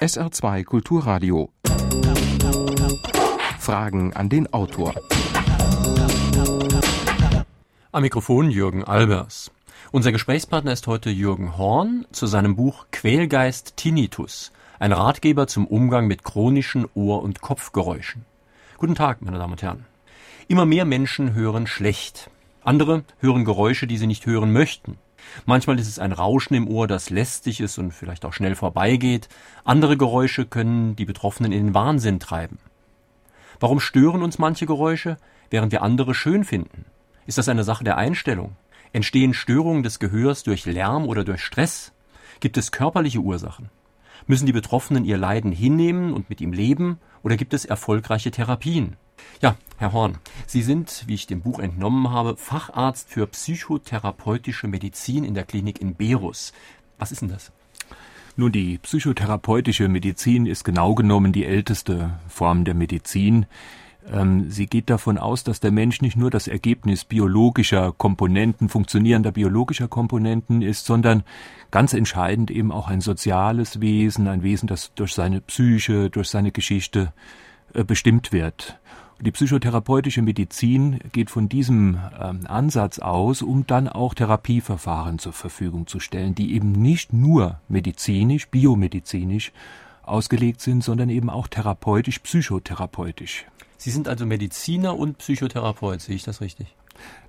SR2 Kulturradio. Fragen an den Autor. Am Mikrofon Jürgen Albers. Unser Gesprächspartner ist heute Jürgen Horn zu seinem Buch Quälgeist Tinnitus, ein Ratgeber zum Umgang mit chronischen Ohr- und Kopfgeräuschen. Guten Tag, meine Damen und Herren. Immer mehr Menschen hören schlecht. Andere hören Geräusche, die sie nicht hören möchten. Manchmal ist es ein Rauschen im Ohr, das lästig ist und vielleicht auch schnell vorbeigeht. Andere Geräusche können die Betroffenen in den Wahnsinn treiben. Warum stören uns manche Geräusche, während wir andere schön finden? Ist das eine Sache der Einstellung? Entstehen Störungen des Gehörs durch Lärm oder durch Stress? Gibt es körperliche Ursachen? Müssen die Betroffenen ihr Leiden hinnehmen und mit ihm leben oder gibt es erfolgreiche Therapien? Ja, Herr Horn, Sie sind, wie ich dem Buch entnommen habe, Facharzt für psychotherapeutische Medizin in der Klinik in Berus. Was ist denn das? Nun, die psychotherapeutische Medizin ist genau genommen die älteste Form der Medizin. Ähm, sie geht davon aus, dass der Mensch nicht nur das Ergebnis biologischer Komponenten, funktionierender biologischer Komponenten ist, sondern ganz entscheidend eben auch ein soziales Wesen, ein Wesen, das durch seine Psyche, durch seine Geschichte äh, bestimmt wird. Die psychotherapeutische Medizin geht von diesem ähm, Ansatz aus, um dann auch Therapieverfahren zur Verfügung zu stellen, die eben nicht nur medizinisch, biomedizinisch ausgelegt sind, sondern eben auch therapeutisch, psychotherapeutisch. Sie sind also Mediziner und Psychotherapeut, sehe ich das richtig?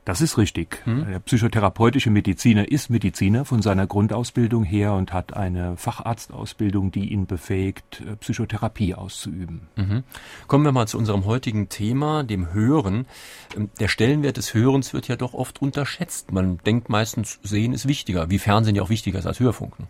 Das ist richtig. Hm? Der psychotherapeutische Mediziner ist Mediziner von seiner Grundausbildung her und hat eine Facharztausbildung, die ihn befähigt, äh, Psychotherapie auszuüben. Mhm. Kommen wir mal zu unserem heutigen Thema, dem Hören. Ähm, der Stellenwert des Hörens wird ja doch oft unterschätzt. Man denkt meistens, Sehen ist wichtiger, wie Fernsehen ja auch wichtiger ist als Hörfunk. Ne?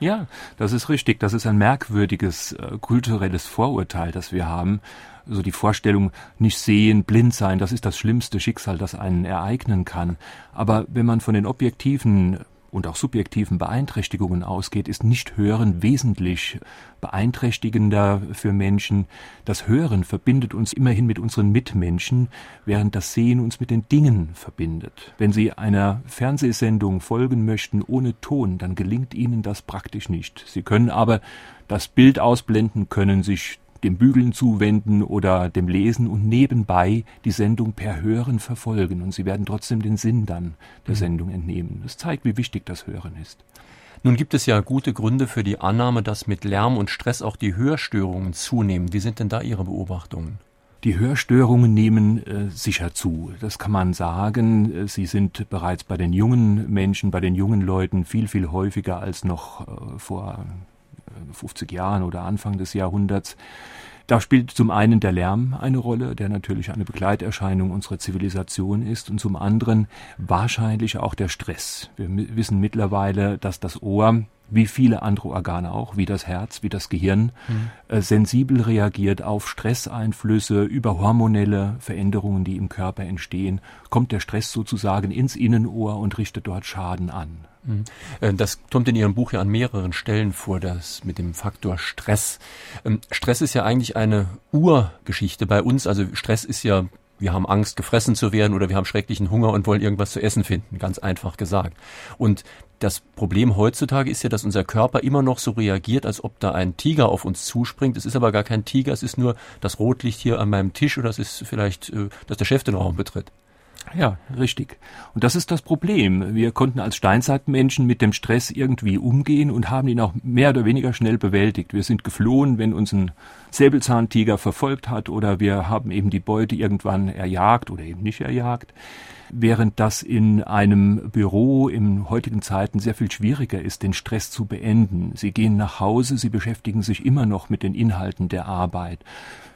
Ja, das ist richtig. Das ist ein merkwürdiges äh, kulturelles Vorurteil, das wir haben. So die Vorstellung, nicht sehen, blind sein, das ist das schlimmste Schicksal, das einen ereignen kann. Aber wenn man von den objektiven und auch subjektiven Beeinträchtigungen ausgeht, ist Nicht-Hören wesentlich beeinträchtigender für Menschen. Das Hören verbindet uns immerhin mit unseren Mitmenschen, während das Sehen uns mit den Dingen verbindet. Wenn Sie einer Fernsehsendung folgen möchten ohne Ton, dann gelingt Ihnen das praktisch nicht. Sie können aber das Bild ausblenden, können sich dem Bügeln zuwenden oder dem Lesen und nebenbei die Sendung per Hören verfolgen. Und Sie werden trotzdem den Sinn dann der mhm. Sendung entnehmen. Das zeigt, wie wichtig das Hören ist. Nun gibt es ja gute Gründe für die Annahme, dass mit Lärm und Stress auch die Hörstörungen zunehmen. Wie sind denn da Ihre Beobachtungen? Die Hörstörungen nehmen äh, sicher zu. Das kann man sagen. Sie sind bereits bei den jungen Menschen, bei den jungen Leuten viel, viel häufiger als noch äh, vor 50 Jahren oder Anfang des Jahrhunderts. Da spielt zum einen der Lärm eine Rolle, der natürlich eine Begleiterscheinung unserer Zivilisation ist, und zum anderen wahrscheinlich auch der Stress. Wir wissen mittlerweile, dass das Ohr wie viele andere Organe auch, wie das Herz, wie das Gehirn, mhm. äh, sensibel reagiert auf Stresseinflüsse, über hormonelle Veränderungen, die im Körper entstehen, kommt der Stress sozusagen ins Innenohr und richtet dort Schaden an. Mhm. Äh, das kommt in Ihrem Buch ja an mehreren Stellen vor, das mit dem Faktor Stress. Ähm, Stress ist ja eigentlich eine Urgeschichte bei uns. Also Stress ist ja, wir haben Angst, gefressen zu werden oder wir haben schrecklichen Hunger und wollen irgendwas zu essen finden, ganz einfach gesagt. Und das Problem heutzutage ist ja, dass unser Körper immer noch so reagiert, als ob da ein Tiger auf uns zuspringt. Es ist aber gar kein Tiger, es ist nur das Rotlicht hier an meinem Tisch oder es ist vielleicht, äh, dass der Chef den Raum betritt. Ja, richtig. Und das ist das Problem. Wir konnten als Steinzeitmenschen mit dem Stress irgendwie umgehen und haben ihn auch mehr oder weniger schnell bewältigt. Wir sind geflohen, wenn uns ein Säbelzahntiger verfolgt hat oder wir haben eben die Beute irgendwann erjagt oder eben nicht erjagt. Während das in einem Büro in heutigen Zeiten sehr viel schwieriger ist, den Stress zu beenden. Sie gehen nach Hause, sie beschäftigen sich immer noch mit den Inhalten der Arbeit.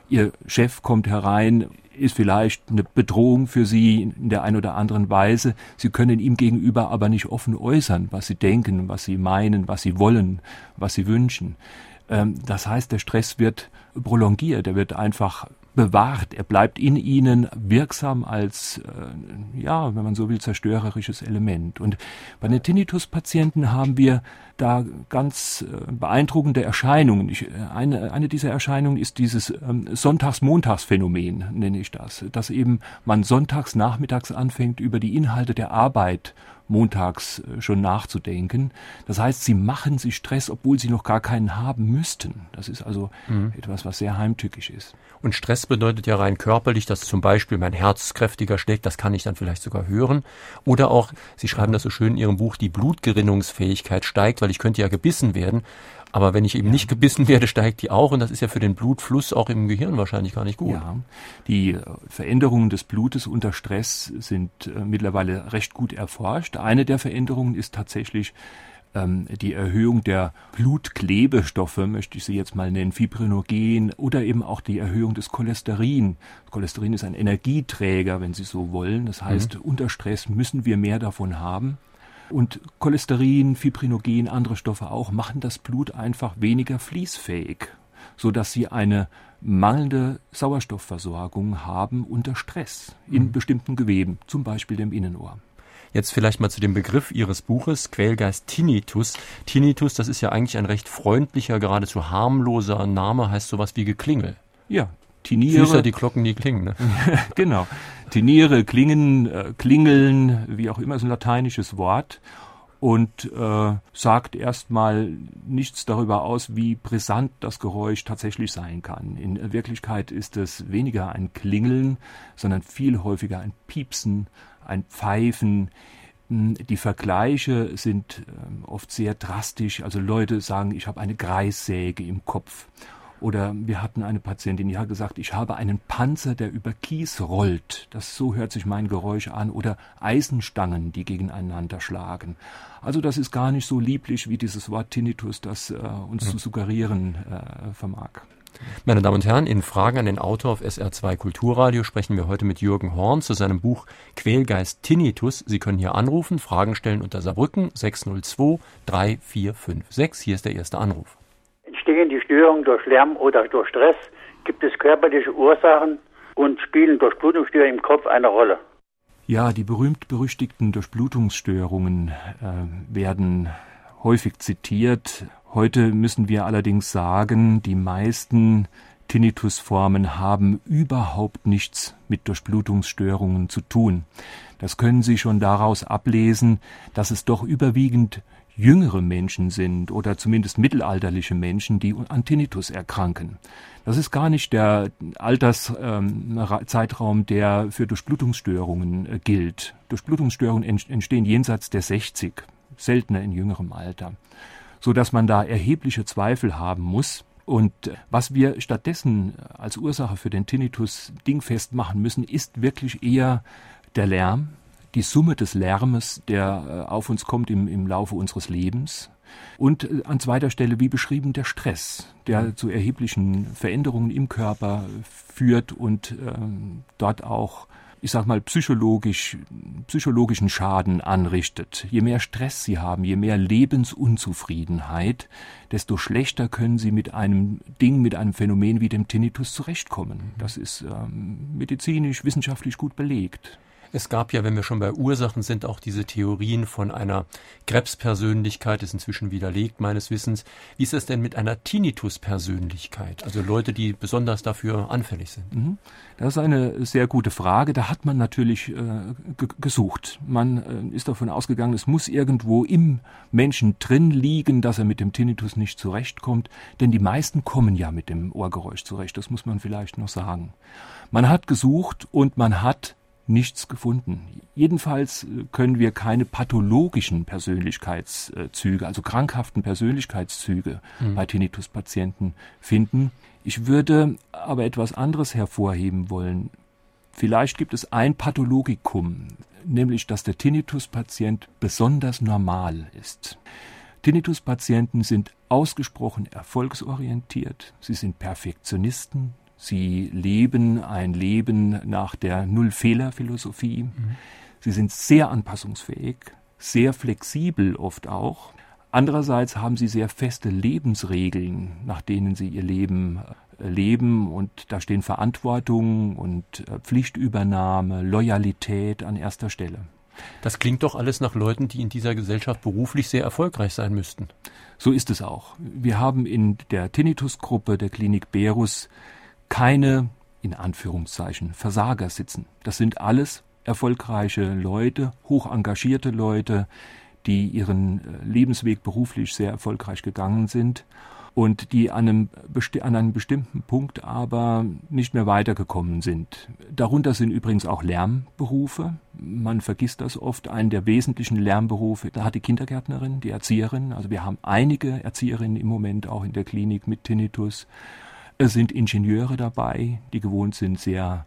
Ihr Chef kommt herein, ist vielleicht eine Bedrohung für Sie in der einen oder anderen Weise. Sie können ihm gegenüber aber nicht offen äußern, was Sie denken, was Sie meinen, was Sie wollen, was Sie wünschen. Ähm, das heißt, der Stress wird prolongiert, er wird einfach bewahrt. Er bleibt in ihnen wirksam als, äh, ja, wenn man so will, zerstörerisches Element. Und bei den Tinnitus-Patienten haben wir da ganz äh, beeindruckende Erscheinungen. Ich, äh, eine, eine dieser Erscheinungen ist dieses ähm, Sonntags-Montags-Phänomen, nenne ich das. Dass eben man sonntags nachmittags anfängt, über die Inhalte der Arbeit montags äh, schon nachzudenken. Das heißt, sie machen sich Stress, obwohl sie noch gar keinen haben müssten. Das ist also mhm. etwas, was sehr heimtückisch ist. Und Stress bedeutet ja rein körperlich, dass zum Beispiel mein Herz kräftiger schlägt, das kann ich dann vielleicht sogar hören. Oder auch, Sie schreiben das so schön in Ihrem Buch, die Blutgerinnungsfähigkeit steigt, weil ich könnte ja gebissen werden. Aber wenn ich eben nicht gebissen werde, steigt die auch und das ist ja für den Blutfluss auch im Gehirn wahrscheinlich gar nicht gut. Ja, die äh, Veränderungen des Blutes unter Stress sind äh, mittlerweile recht gut erforscht. Eine der Veränderungen ist tatsächlich ähm, die Erhöhung der Blutklebestoffe, möchte ich sie jetzt mal nennen, Fibrinogen oder eben auch die Erhöhung des Cholesterin. Cholesterin ist ein Energieträger, wenn Sie so wollen. Das heißt, mhm. unter Stress müssen wir mehr davon haben. Und Cholesterin, Fibrinogen, andere Stoffe auch, machen das Blut einfach weniger fließfähig, so dass sie eine mangelnde Sauerstoffversorgung haben unter Stress in mhm. bestimmten Geweben, zum Beispiel dem Innenohr. Jetzt vielleicht mal zu dem Begriff Ihres Buches, Quälgeist Tinnitus. Tinnitus, das ist ja eigentlich ein recht freundlicher, geradezu harmloser Name, heißt sowas wie Geklingel. Ja, Tiniere. Süßer die Glocken, die klingen. Ne? genau. Tiniere, klingen, äh, klingeln, wie auch immer, ist ein lateinisches Wort und äh, sagt erstmal nichts darüber aus, wie brisant das Geräusch tatsächlich sein kann. In Wirklichkeit ist es weniger ein Klingeln, sondern viel häufiger ein Piepsen, ein Pfeifen. Hm, die Vergleiche sind äh, oft sehr drastisch. Also Leute sagen, ich habe eine Greissäge im Kopf oder wir hatten eine Patientin, die hat gesagt, ich habe einen Panzer, der über Kies rollt. Das so hört sich mein Geräusch an. Oder Eisenstangen, die gegeneinander schlagen. Also das ist gar nicht so lieblich wie dieses Wort Tinnitus, das äh, uns ja. zu suggerieren äh, vermag. Meine Damen und Herren, in Fragen an den Autor auf SR2 Kulturradio sprechen wir heute mit Jürgen Horn zu seinem Buch Quälgeist Tinnitus. Sie können hier anrufen, Fragen stellen unter Saarbrücken 602 3456. Hier ist der erste Anruf. Entstehen die Störungen durch Lärm oder durch Stress? Gibt es körperliche Ursachen und spielen Durchblutungsstörungen im Kopf eine Rolle? Ja, die berühmt-berüchtigten Durchblutungsstörungen äh, werden häufig zitiert. Heute müssen wir allerdings sagen, die meisten Tinnitusformen haben überhaupt nichts mit Durchblutungsstörungen zu tun. Das können Sie schon daraus ablesen, dass es doch überwiegend jüngere Menschen sind oder zumindest mittelalterliche Menschen, die an Tinnitus erkranken. Das ist gar nicht der Alterszeitraum, ähm, der für Durchblutungsstörungen äh, gilt. Durchblutungsstörungen entstehen jenseits der 60, seltener in jüngerem Alter, so dass man da erhebliche Zweifel haben muss. Und äh, was wir stattdessen als Ursache für den Tinnitus dingfest machen müssen, ist wirklich eher der Lärm, die Summe des Lärmes, der äh, auf uns kommt im, im Laufe unseres Lebens. Und äh, an zweiter Stelle, wie beschrieben, der Stress, der mhm. zu erheblichen Veränderungen im Körper führt und ähm, dort auch, ich sag mal, psychologisch, psychologischen Schaden anrichtet. Je mehr Stress Sie haben, je mehr Lebensunzufriedenheit, desto schlechter können Sie mit einem Ding, mit einem Phänomen wie dem Tinnitus zurechtkommen. Das ist ähm, medizinisch, wissenschaftlich gut belegt. Es gab ja, wenn wir schon bei Ursachen sind, auch diese Theorien von einer Krebspersönlichkeit, ist inzwischen widerlegt meines Wissens. Wie ist es denn mit einer Tinnitus-Persönlichkeit? Also Leute, die besonders dafür anfällig sind. Mhm. Das ist eine sehr gute Frage. Da hat man natürlich äh, gesucht. Man äh, ist davon ausgegangen, es muss irgendwo im Menschen drin liegen, dass er mit dem Tinnitus nicht zurechtkommt. Denn die meisten kommen ja mit dem Ohrgeräusch zurecht. Das muss man vielleicht noch sagen. Man hat gesucht und man hat nichts gefunden. Jedenfalls äh, können wir keine pathologischen Persönlichkeitszüge, also krankhaften Persönlichkeitszüge mhm. bei Tinnitus-Patienten finden. Ich würde aber etwas anderes hervorheben wollen. Vielleicht gibt es ein Pathologikum, nämlich dass der Tinnitus-Patient besonders normal ist. Tinnitus-Patienten sind ausgesprochen erfolgsorientiert, sie sind Perfektionisten, Sie leben ein Leben nach der Null-Fehler-Philosophie. Mhm. Sie sind sehr anpassungsfähig, sehr flexibel oft auch. Andererseits haben sie sehr feste Lebensregeln, nach denen sie ihr Leben äh, leben und da stehen Verantwortung und äh, Pflichtübernahme, Loyalität an erster Stelle. Das klingt doch alles nach Leuten, die in dieser Gesellschaft beruflich sehr erfolgreich sein müssten. So ist es auch. Wir haben in der Tinnitus-Gruppe der Klinik Berus keine, in Anführungszeichen, Versager sitzen. Das sind alles erfolgreiche Leute, hoch engagierte Leute, die ihren äh, Lebensweg beruflich sehr erfolgreich gegangen sind und die an einem, an einem bestimmten Punkt aber nicht mehr weitergekommen sind. Darunter sind übrigens auch Lärmberufe. Man vergisst das oft. Einen der wesentlichen Lärmberufe, da hat die Kindergärtnerin, die Erzieherin. Also wir haben einige Erzieherinnen im Moment auch in der Klinik mit Tinnitus. Es sind Ingenieure dabei, die gewohnt sind, sehr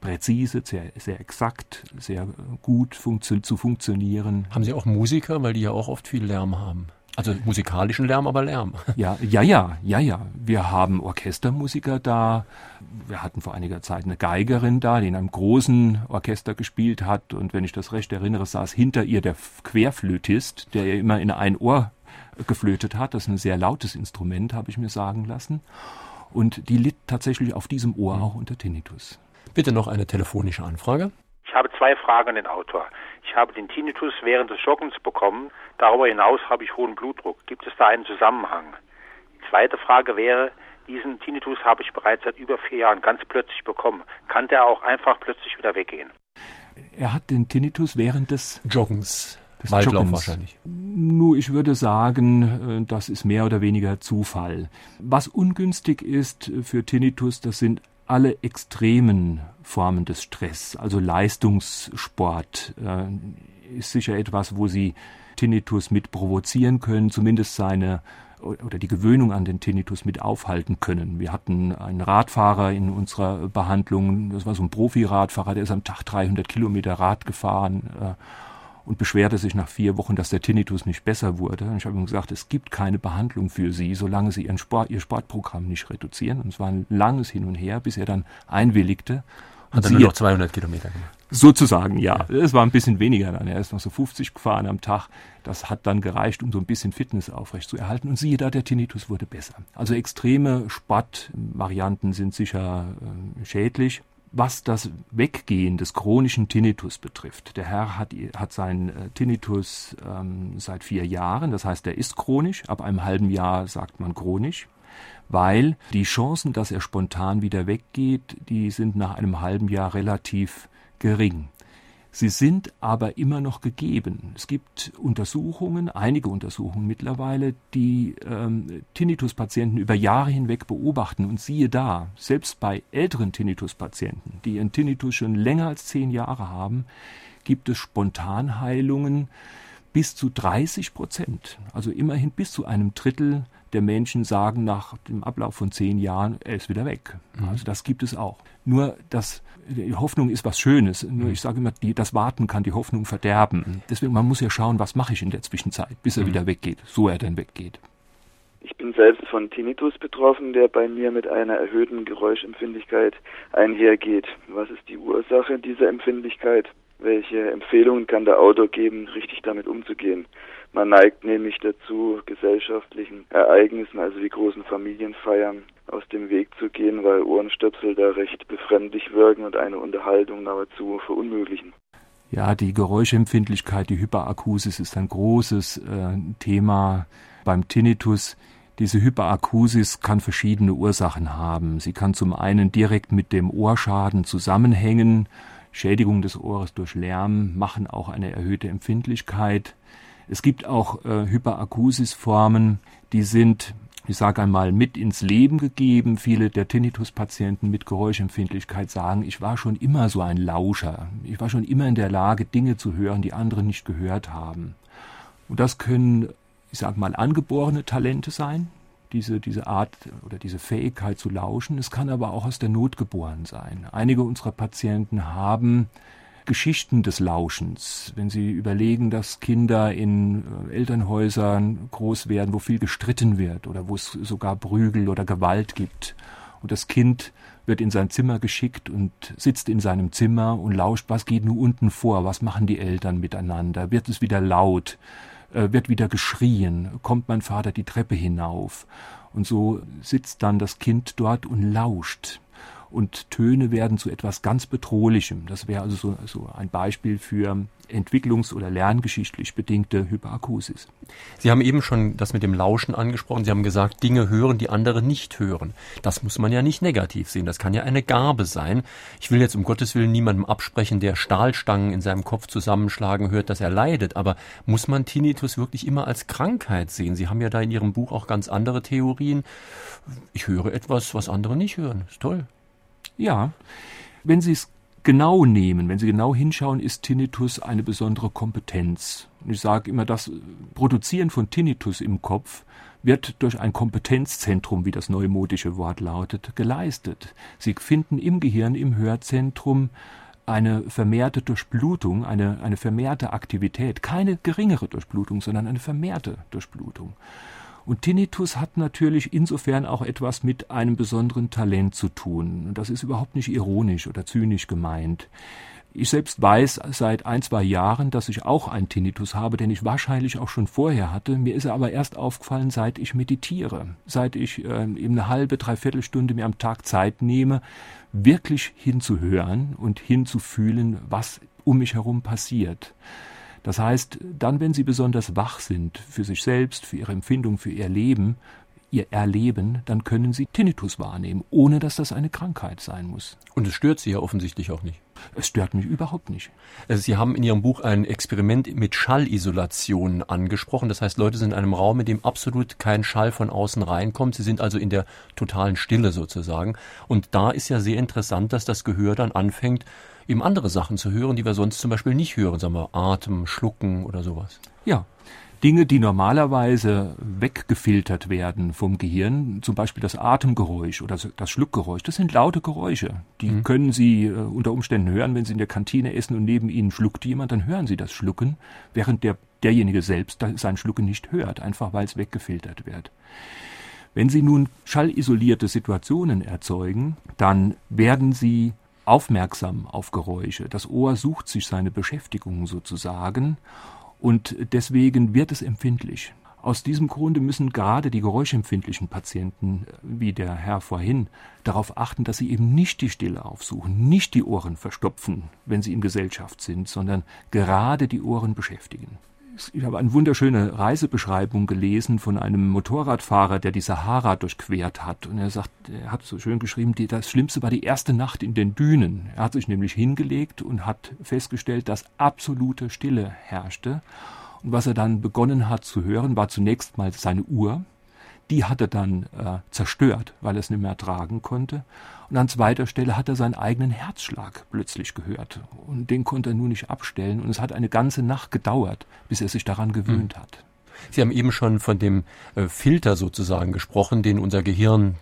präzise, sehr, sehr exakt, sehr gut funktio zu funktionieren. Haben Sie auch Musiker, weil die ja auch oft viel Lärm haben? Also musikalischen Lärm, aber Lärm. Ja, ja, ja, ja, ja. Wir haben Orchestermusiker da. Wir hatten vor einiger Zeit eine Geigerin da, die in einem großen Orchester gespielt hat. Und wenn ich das recht erinnere, saß hinter ihr der Querflötist, der ihr immer in ein Ohr geflötet hat. Das ist ein sehr lautes Instrument, habe ich mir sagen lassen. Und die litt tatsächlich auf diesem Ohr auch unter Tinnitus. Bitte noch eine telefonische Anfrage. Ich habe zwei Fragen an den Autor. Ich habe den Tinnitus während des Joggens bekommen. Darüber hinaus habe ich hohen Blutdruck. Gibt es da einen Zusammenhang? Die zweite Frage wäre, diesen Tinnitus habe ich bereits seit über vier Jahren ganz plötzlich bekommen. Kann der auch einfach plötzlich wieder weggehen? Er hat den Tinnitus während des Joggens. Des Waldlauf Joggens. wahrscheinlich. Nur, ich würde sagen, äh, das ist mehr oder weniger Zufall. Was ungünstig ist für Tinnitus, das sind alle extremen Formen des Stress, also Leistungssport, äh, ist sicher etwas, wo Sie Tinnitus mit provozieren können, zumindest seine oder die Gewöhnung an den Tinnitus mit aufhalten können. Wir hatten einen Radfahrer in unserer Behandlung, das war so ein Profi-Radfahrer, der ist am Tag 300 Kilometer Rad gefahren. Und beschwerte sich nach vier Wochen, dass der Tinnitus nicht besser wurde. Und ich habe ihm gesagt, es gibt keine Behandlung für Sie, solange Sie Ihren Sport, Ihr Sportprogramm nicht reduzieren. Und es war ein langes Hin und Her, bis er dann einwilligte. Hat dann nur noch 200 Kilometer gemacht. Sozusagen, ja. Es war ein bisschen weniger dann. Er ist noch so 50 gefahren am Tag. Das hat dann gereicht, um so ein bisschen Fitness aufrecht zu erhalten. Und siehe da, der Tinnitus wurde besser. Also extreme Sportvarianten sind sicher äh, schädlich was das Weggehen des chronischen Tinnitus betrifft. Der Herr hat, hat seinen äh, Tinnitus ähm, seit vier Jahren, das heißt, er ist chronisch. Ab einem halben Jahr sagt man chronisch, weil die Chancen, dass er spontan wieder weggeht, die sind nach einem halben Jahr relativ gering. Sie sind aber immer noch gegeben. Es gibt Untersuchungen, einige Untersuchungen mittlerweile, die ähm, Tinnitus-Patienten über Jahre hinweg beobachten. Und siehe da, selbst bei älteren Tinnitus-Patienten, die ihren Tinnitus schon länger als zehn Jahre haben, gibt es Spontanheilungen bis zu 30 Prozent. Also immerhin bis zu einem Drittel der Menschen sagen nach dem Ablauf von zehn Jahren, er ist wieder weg. Mhm. Also das gibt es auch. Nur das, die Hoffnung ist was Schönes. Nur mhm. ich sage immer, die, das Warten kann die Hoffnung verderben. Deswegen, man muss ja schauen, was mache ich in der Zwischenzeit, bis er mhm. wieder weggeht, so er dann weggeht. Ich bin selbst von Tinnitus betroffen, der bei mir mit einer erhöhten Geräuschempfindlichkeit einhergeht. Was ist die Ursache dieser Empfindlichkeit? Welche Empfehlungen kann der Autor geben, richtig damit umzugehen? Man neigt nämlich dazu, gesellschaftlichen Ereignissen, also wie großen Familienfeiern, aus dem Weg zu gehen, weil Ohrenstöpsel da recht befremdlich wirken und eine Unterhaltung nahezu verunmöglichen. Ja, die Geräuschempfindlichkeit, die Hyperakusis ist ein großes äh, Thema beim Tinnitus. Diese Hyperakusis kann verschiedene Ursachen haben. Sie kann zum einen direkt mit dem Ohrschaden zusammenhängen. Schädigung des Ohres durch Lärm machen auch eine erhöhte Empfindlichkeit. Es gibt auch äh, Hyperakusis-Formen, die sind, ich sage einmal, mit ins Leben gegeben. Viele der Tinnitus-Patienten mit Geräuschempfindlichkeit sagen, ich war schon immer so ein Lauscher. Ich war schon immer in der Lage, Dinge zu hören, die andere nicht gehört haben. Und das können, ich sage mal, angeborene Talente sein, diese, diese Art oder diese Fähigkeit zu lauschen. Es kann aber auch aus der Not geboren sein. Einige unserer Patienten haben Geschichten des Lauschens. Wenn Sie überlegen, dass Kinder in äh, Elternhäusern groß werden, wo viel gestritten wird oder wo es sogar Prügel oder Gewalt gibt. Und das Kind wird in sein Zimmer geschickt und sitzt in seinem Zimmer und lauscht, was geht nun unten vor, was machen die Eltern miteinander, wird es wieder laut, äh, wird wieder geschrien, kommt mein Vater die Treppe hinauf. Und so sitzt dann das Kind dort und lauscht. Und Töne werden zu etwas ganz Bedrohlichem. Das wäre also so, so ein Beispiel für entwicklungs- oder lerngeschichtlich bedingte Hyperakusis. Sie haben eben schon das mit dem Lauschen angesprochen. Sie haben gesagt, Dinge hören, die andere nicht hören. Das muss man ja nicht negativ sehen. Das kann ja eine Gabe sein. Ich will jetzt um Gottes Willen niemandem absprechen, der Stahlstangen in seinem Kopf zusammenschlagen hört, dass er leidet. Aber muss man Tinnitus wirklich immer als Krankheit sehen? Sie haben ja da in Ihrem Buch auch ganz andere Theorien. Ich höre etwas, was andere nicht hören. Ist toll. Ja, wenn Sie es genau nehmen, wenn Sie genau hinschauen, ist Tinnitus eine besondere Kompetenz. Ich sage immer, das Produzieren von Tinnitus im Kopf wird durch ein Kompetenzzentrum, wie das neumodische Wort lautet, geleistet. Sie finden im Gehirn, im Hörzentrum eine vermehrte Durchblutung, eine, eine vermehrte Aktivität, keine geringere Durchblutung, sondern eine vermehrte Durchblutung. Und Tinnitus hat natürlich insofern auch etwas mit einem besonderen Talent zu tun. Das ist überhaupt nicht ironisch oder zynisch gemeint. Ich selbst weiß seit ein, zwei Jahren, dass ich auch einen Tinnitus habe, den ich wahrscheinlich auch schon vorher hatte. Mir ist er aber erst aufgefallen, seit ich meditiere, seit ich äh, eben eine halbe, dreiviertel Stunde mir am Tag Zeit nehme, wirklich hinzuhören und hinzufühlen, was um mich herum passiert. Das heißt, dann, wenn Sie besonders wach sind für sich selbst, für Ihre Empfindung, für Ihr Leben, Ihr Erleben, dann können Sie Tinnitus wahrnehmen, ohne dass das eine Krankheit sein muss. Und es stört Sie ja offensichtlich auch nicht. Es stört mich überhaupt nicht. Also Sie haben in Ihrem Buch ein Experiment mit Schallisolation angesprochen. Das heißt, Leute sind in einem Raum, in dem absolut kein Schall von außen reinkommt. Sie sind also in der totalen Stille sozusagen. Und da ist ja sehr interessant, dass das Gehör dann anfängt, eben andere Sachen zu hören, die wir sonst zum Beispiel nicht hören, sagen wir Atem, Schlucken oder sowas. Ja, Dinge, die normalerweise weggefiltert werden vom Gehirn, zum Beispiel das Atemgeräusch oder das Schluckgeräusch, das sind laute Geräusche. Die mhm. können Sie äh, unter Umständen hören, wenn Sie in der Kantine essen und neben Ihnen schluckt jemand, dann hören Sie das Schlucken, während der, derjenige selbst sein Schlucken nicht hört, einfach weil es weggefiltert wird. Wenn Sie nun schallisolierte Situationen erzeugen, dann werden Sie aufmerksam auf Geräusche. Das Ohr sucht sich seine Beschäftigung sozusagen und deswegen wird es empfindlich. Aus diesem Grunde müssen gerade die geräuschempfindlichen Patienten, wie der Herr vorhin, darauf achten, dass sie eben nicht die Stille aufsuchen, nicht die Ohren verstopfen, wenn sie in Gesellschaft sind, sondern gerade die Ohren beschäftigen ich habe eine wunderschöne Reisebeschreibung gelesen von einem Motorradfahrer, der die Sahara durchquert hat. Und er sagt, er hat so schön geschrieben, die, das Schlimmste war die erste Nacht in den Dünen. Er hat sich nämlich hingelegt und hat festgestellt, dass absolute Stille herrschte. Und was er dann begonnen hat zu hören, war zunächst mal seine Uhr. Die hat er dann äh, zerstört, weil er es nicht mehr tragen konnte. Und an zweiter Stelle hat er seinen eigenen Herzschlag plötzlich gehört. Und den konnte er nun nicht abstellen. Und es hat eine ganze Nacht gedauert, bis er sich daran gewöhnt mhm. hat. Sie haben eben schon von dem äh, Filter sozusagen gesprochen, den unser Gehirn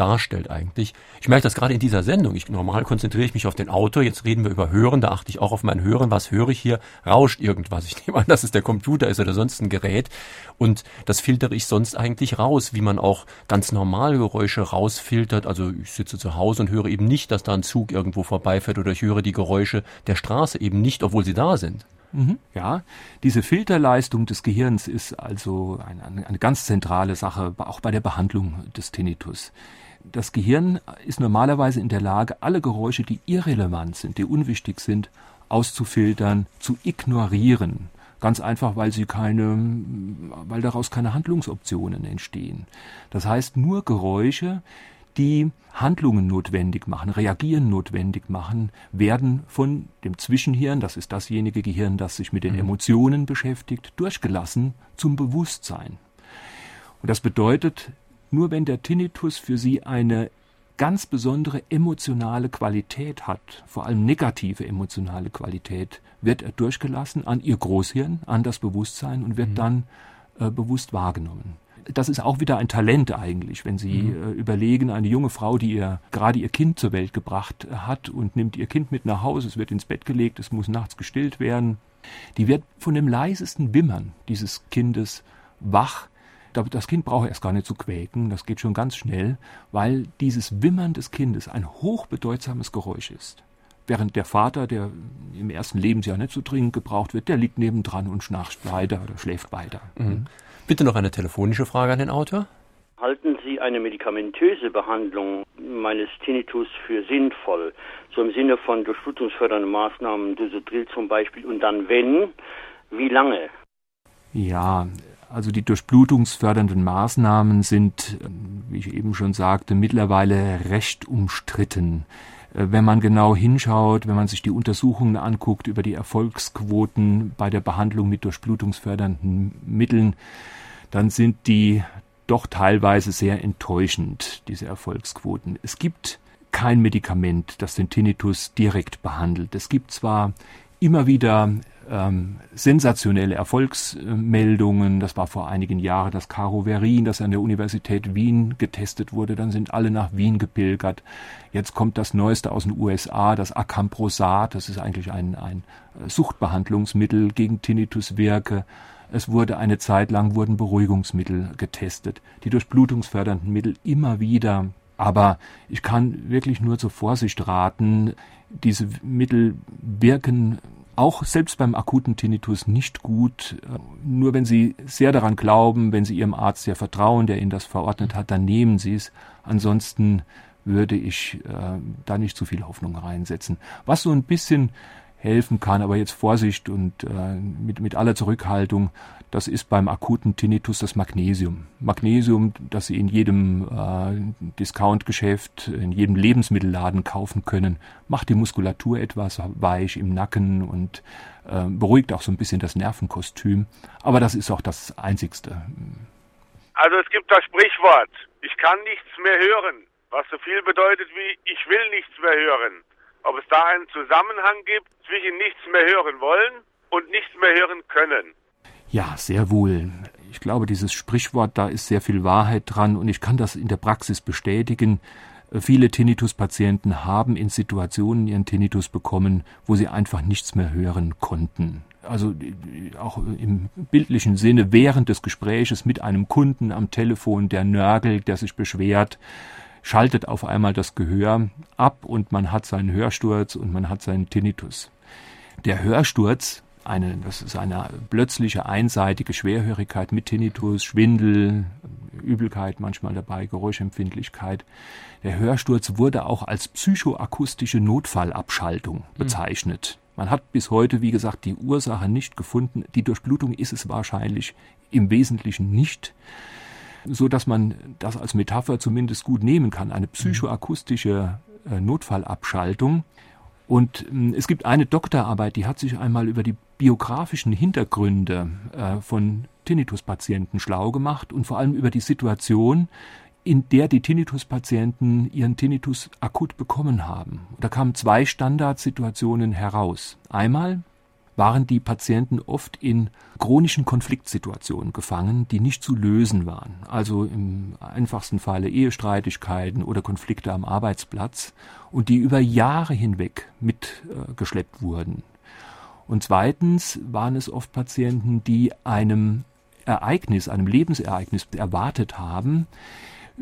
darstellt eigentlich. Ich merke das gerade in dieser Sendung. Ich, normal konzentriere ich mich auf den Autor. Jetzt reden wir über Hören. Da achte ich auch auf mein Hören. Was höre ich hier? Rauscht irgendwas. Ich nehme an, dass es der Computer ist oder sonst ein Gerät. Und das filtere ich sonst eigentlich raus, wie man auch ganz normal Geräusche rausfiltert. Also ich sitze zu Hause und höre eben nicht, dass da ein Zug irgendwo vorbeifährt oder ich höre die Geräusche der Straße eben nicht, obwohl sie da sind. Mhm. Ja, diese Filterleistung des Gehirns ist also eine, eine, ganz zentrale Sache, auch bei der Behandlung des Tinnitus. Das Gehirn ist normalerweise in der Lage, alle Geräusche, die irrelevant sind, die unwichtig sind, auszufiltern, zu ignorieren. Ganz einfach, weil sie keine, weil daraus keine Handlungsoptionen entstehen. Das heißt, nur Geräusche, die Handlungen notwendig machen, Reagieren notwendig machen, werden von dem Zwischenhirn, das ist dasjenige Gehirn, das sich mit den mhm. Emotionen beschäftigt, durchgelassen zum Bewusstsein. Und das bedeutet, nur wenn der Tinnitus für Sie eine ganz besondere emotionale Qualität hat, vor allem negative emotionale Qualität, wird er durchgelassen an Ihr Großhirn, an das Bewusstsein und wird mhm. dann äh, bewusst wahrgenommen das ist auch wieder ein Talent eigentlich, wenn Sie mhm. äh, überlegen, eine junge Frau, die ihr gerade ihr Kind zur Welt gebracht äh, hat und nimmt ihr Kind mit nach Hause, es wird ins Bett gelegt, es muss nachts gestillt werden, die wird von dem leisesten Wimmern dieses Kindes wach. Das Kind braucht erst gar nicht zu quäken, das geht schon ganz schnell, weil dieses Wimmern des Kindes ein hochbedeutsames Geräusch ist. Während der Vater, der im ersten Lebensjahr nicht so dringend gebraucht wird, der liegt nebendran und schnarcht weiter oder schläft weiter. Mhm. Bitte noch eine telefonische Frage an den Autor. Halten halten Sie eine medikamentöse Behandlung meines Tinnitus für sinnvoll? So im Sinne von durchblutungsfördernden Maßnahmen, Dosodril zum Beispiel. Und dann wenn, wie lange? Ja, also die durchblutungsfördernden Maßnahmen sind, wie ich eben schon sagte, mittlerweile recht umstritten. Äh, wenn man genau hinschaut, wenn man sich die Untersuchungen anguckt über die Erfolgsquoten bei der Behandlung mit durchblutungsfördernden Mitteln, dann sind die doch teilweise sehr enttäuschend, diese Erfolgsquoten. Es gibt kein Medikament, das den Tinnitus direkt behandelt. Es gibt zwar immer wieder ähm, sensationelle Erfolgsmeldungen. Das war vor einigen Jahren das Caroverin, das an der Universität Wien getestet wurde. Dann sind alle nach Wien gepilgert. Jetzt kommt das Neueste aus den USA, das Acamprosat. Das ist eigentlich ein, ein Suchtbehandlungsmittel gegen Tinnituswirke. Es wurde eine Zeit lang wurden Beruhigungsmittel getestet. Die durchblutungsfördernden Mittel immer wieder. Aber ich kann wirklich nur zur Vorsicht raten. Diese Mittel wirken auch selbst beim akuten Tinnitus nicht gut. Nur wenn Sie sehr daran glauben, wenn Sie Ihrem Arzt sehr vertrauen, der Ihnen das verordnet hat, dann nehmen Sie es. Ansonsten würde ich äh, da nicht zu viel Hoffnung reinsetzen. Was so ein bisschen helfen kann. Aber jetzt Vorsicht und äh, mit, mit aller Zurückhaltung, das ist beim akuten Tinnitus das Magnesium. Magnesium, das Sie in jedem äh, Discount-Geschäft, in jedem Lebensmittelladen kaufen können, macht die Muskulatur etwas weich im Nacken und äh, beruhigt auch so ein bisschen das Nervenkostüm. Aber das ist auch das Einzigste. Also es gibt das Sprichwort, ich kann nichts mehr hören, was so viel bedeutet wie ich will nichts mehr hören ob es da einen Zusammenhang gibt zwischen nichts mehr hören wollen und nichts mehr hören können. Ja, sehr wohl. Ich glaube, dieses Sprichwort, da ist sehr viel Wahrheit dran und ich kann das in der Praxis bestätigen. Viele Tinnitus-Patienten haben in Situationen ihren Tinnitus bekommen, wo sie einfach nichts mehr hören konnten. Also auch im bildlichen Sinne während des Gespräches mit einem Kunden am Telefon, der nörgelt, der sich beschwert, schaltet auf einmal das Gehör ab und man hat seinen Hörsturz und man hat seinen Tinnitus. Der Hörsturz, eine, das ist eine plötzliche einseitige Schwerhörigkeit mit Tinnitus, Schwindel, Übelkeit manchmal dabei, Geräuschempfindlichkeit. Der Hörsturz wurde auch als psychoakustische Notfallabschaltung hm. bezeichnet. Man hat bis heute, wie gesagt, die Ursache nicht gefunden. Die Durchblutung ist es wahrscheinlich im Wesentlichen nicht so dass man das als Metapher zumindest gut nehmen kann, eine psychoakustische äh, Notfallabschaltung. Und äh, es gibt eine Doktorarbeit, die hat sich einmal über die biografischen Hintergründe äh, von Tinnitus-Patienten schlau gemacht und vor allem über die Situation, in der die Tinnitus-Patienten ihren Tinnitus akut bekommen haben. Da kamen zwei Standardsituationen heraus. Einmal waren die Patienten oft in chronischen Konfliktsituationen gefangen, die nicht zu lösen waren. Also im einfachsten Falle Ehestreitigkeiten oder Konflikte am Arbeitsplatz und die über Jahre hinweg mitgeschleppt wurden. Und zweitens waren es oft Patienten, die einem Ereignis, einem Lebensereignis erwartet haben,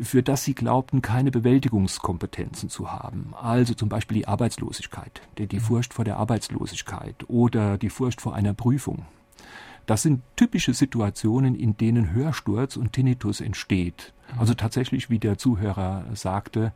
für das sie glaubten, keine Bewältigungskompetenzen zu haben. Also zum Beispiel die Arbeitslosigkeit, die mhm. Furcht vor der Arbeitslosigkeit oder die Furcht vor einer Prüfung. Das sind typische Situationen, in denen Hörsturz und Tinnitus entsteht. Mhm. Also tatsächlich, wie der Zuhörer sagte,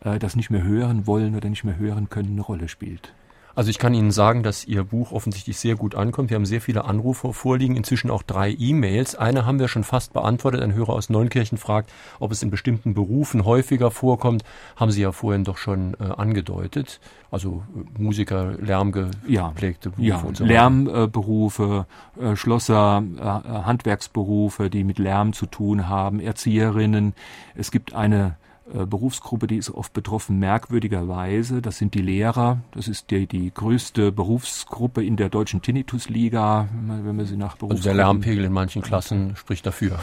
äh, das nicht mehr hören wollen oder nicht mehr hören können eine Rolle spielt. Also ich kann Ihnen sagen, dass Ihr Buch offensichtlich sehr gut ankommt. Wir haben sehr viele Anrufe vorliegen, inzwischen auch drei E-Mails. Eine haben wir schon fast beantwortet. Ein Hörer aus Neunkirchen fragt, ob es in bestimmten Berufen häufiger vorkommt. Haben Sie ja vorhin doch schon äh, angedeutet. Also äh, Musiker, lärmgepflegte ja, Berufe ja, und so. Lärmberufe, äh, Schlosser, äh, Handwerksberufe, die mit Lärm zu tun haben, Erzieherinnen. Es gibt eine Berufsgruppe, die ist oft betroffen, merkwürdigerweise. Das sind die Lehrer. Das ist die, die größte Berufsgruppe in der deutschen Tinnitusliga, wenn man sie nach Berufsgruppen... Also der Lärmpegel in manchen Klassen spricht dafür.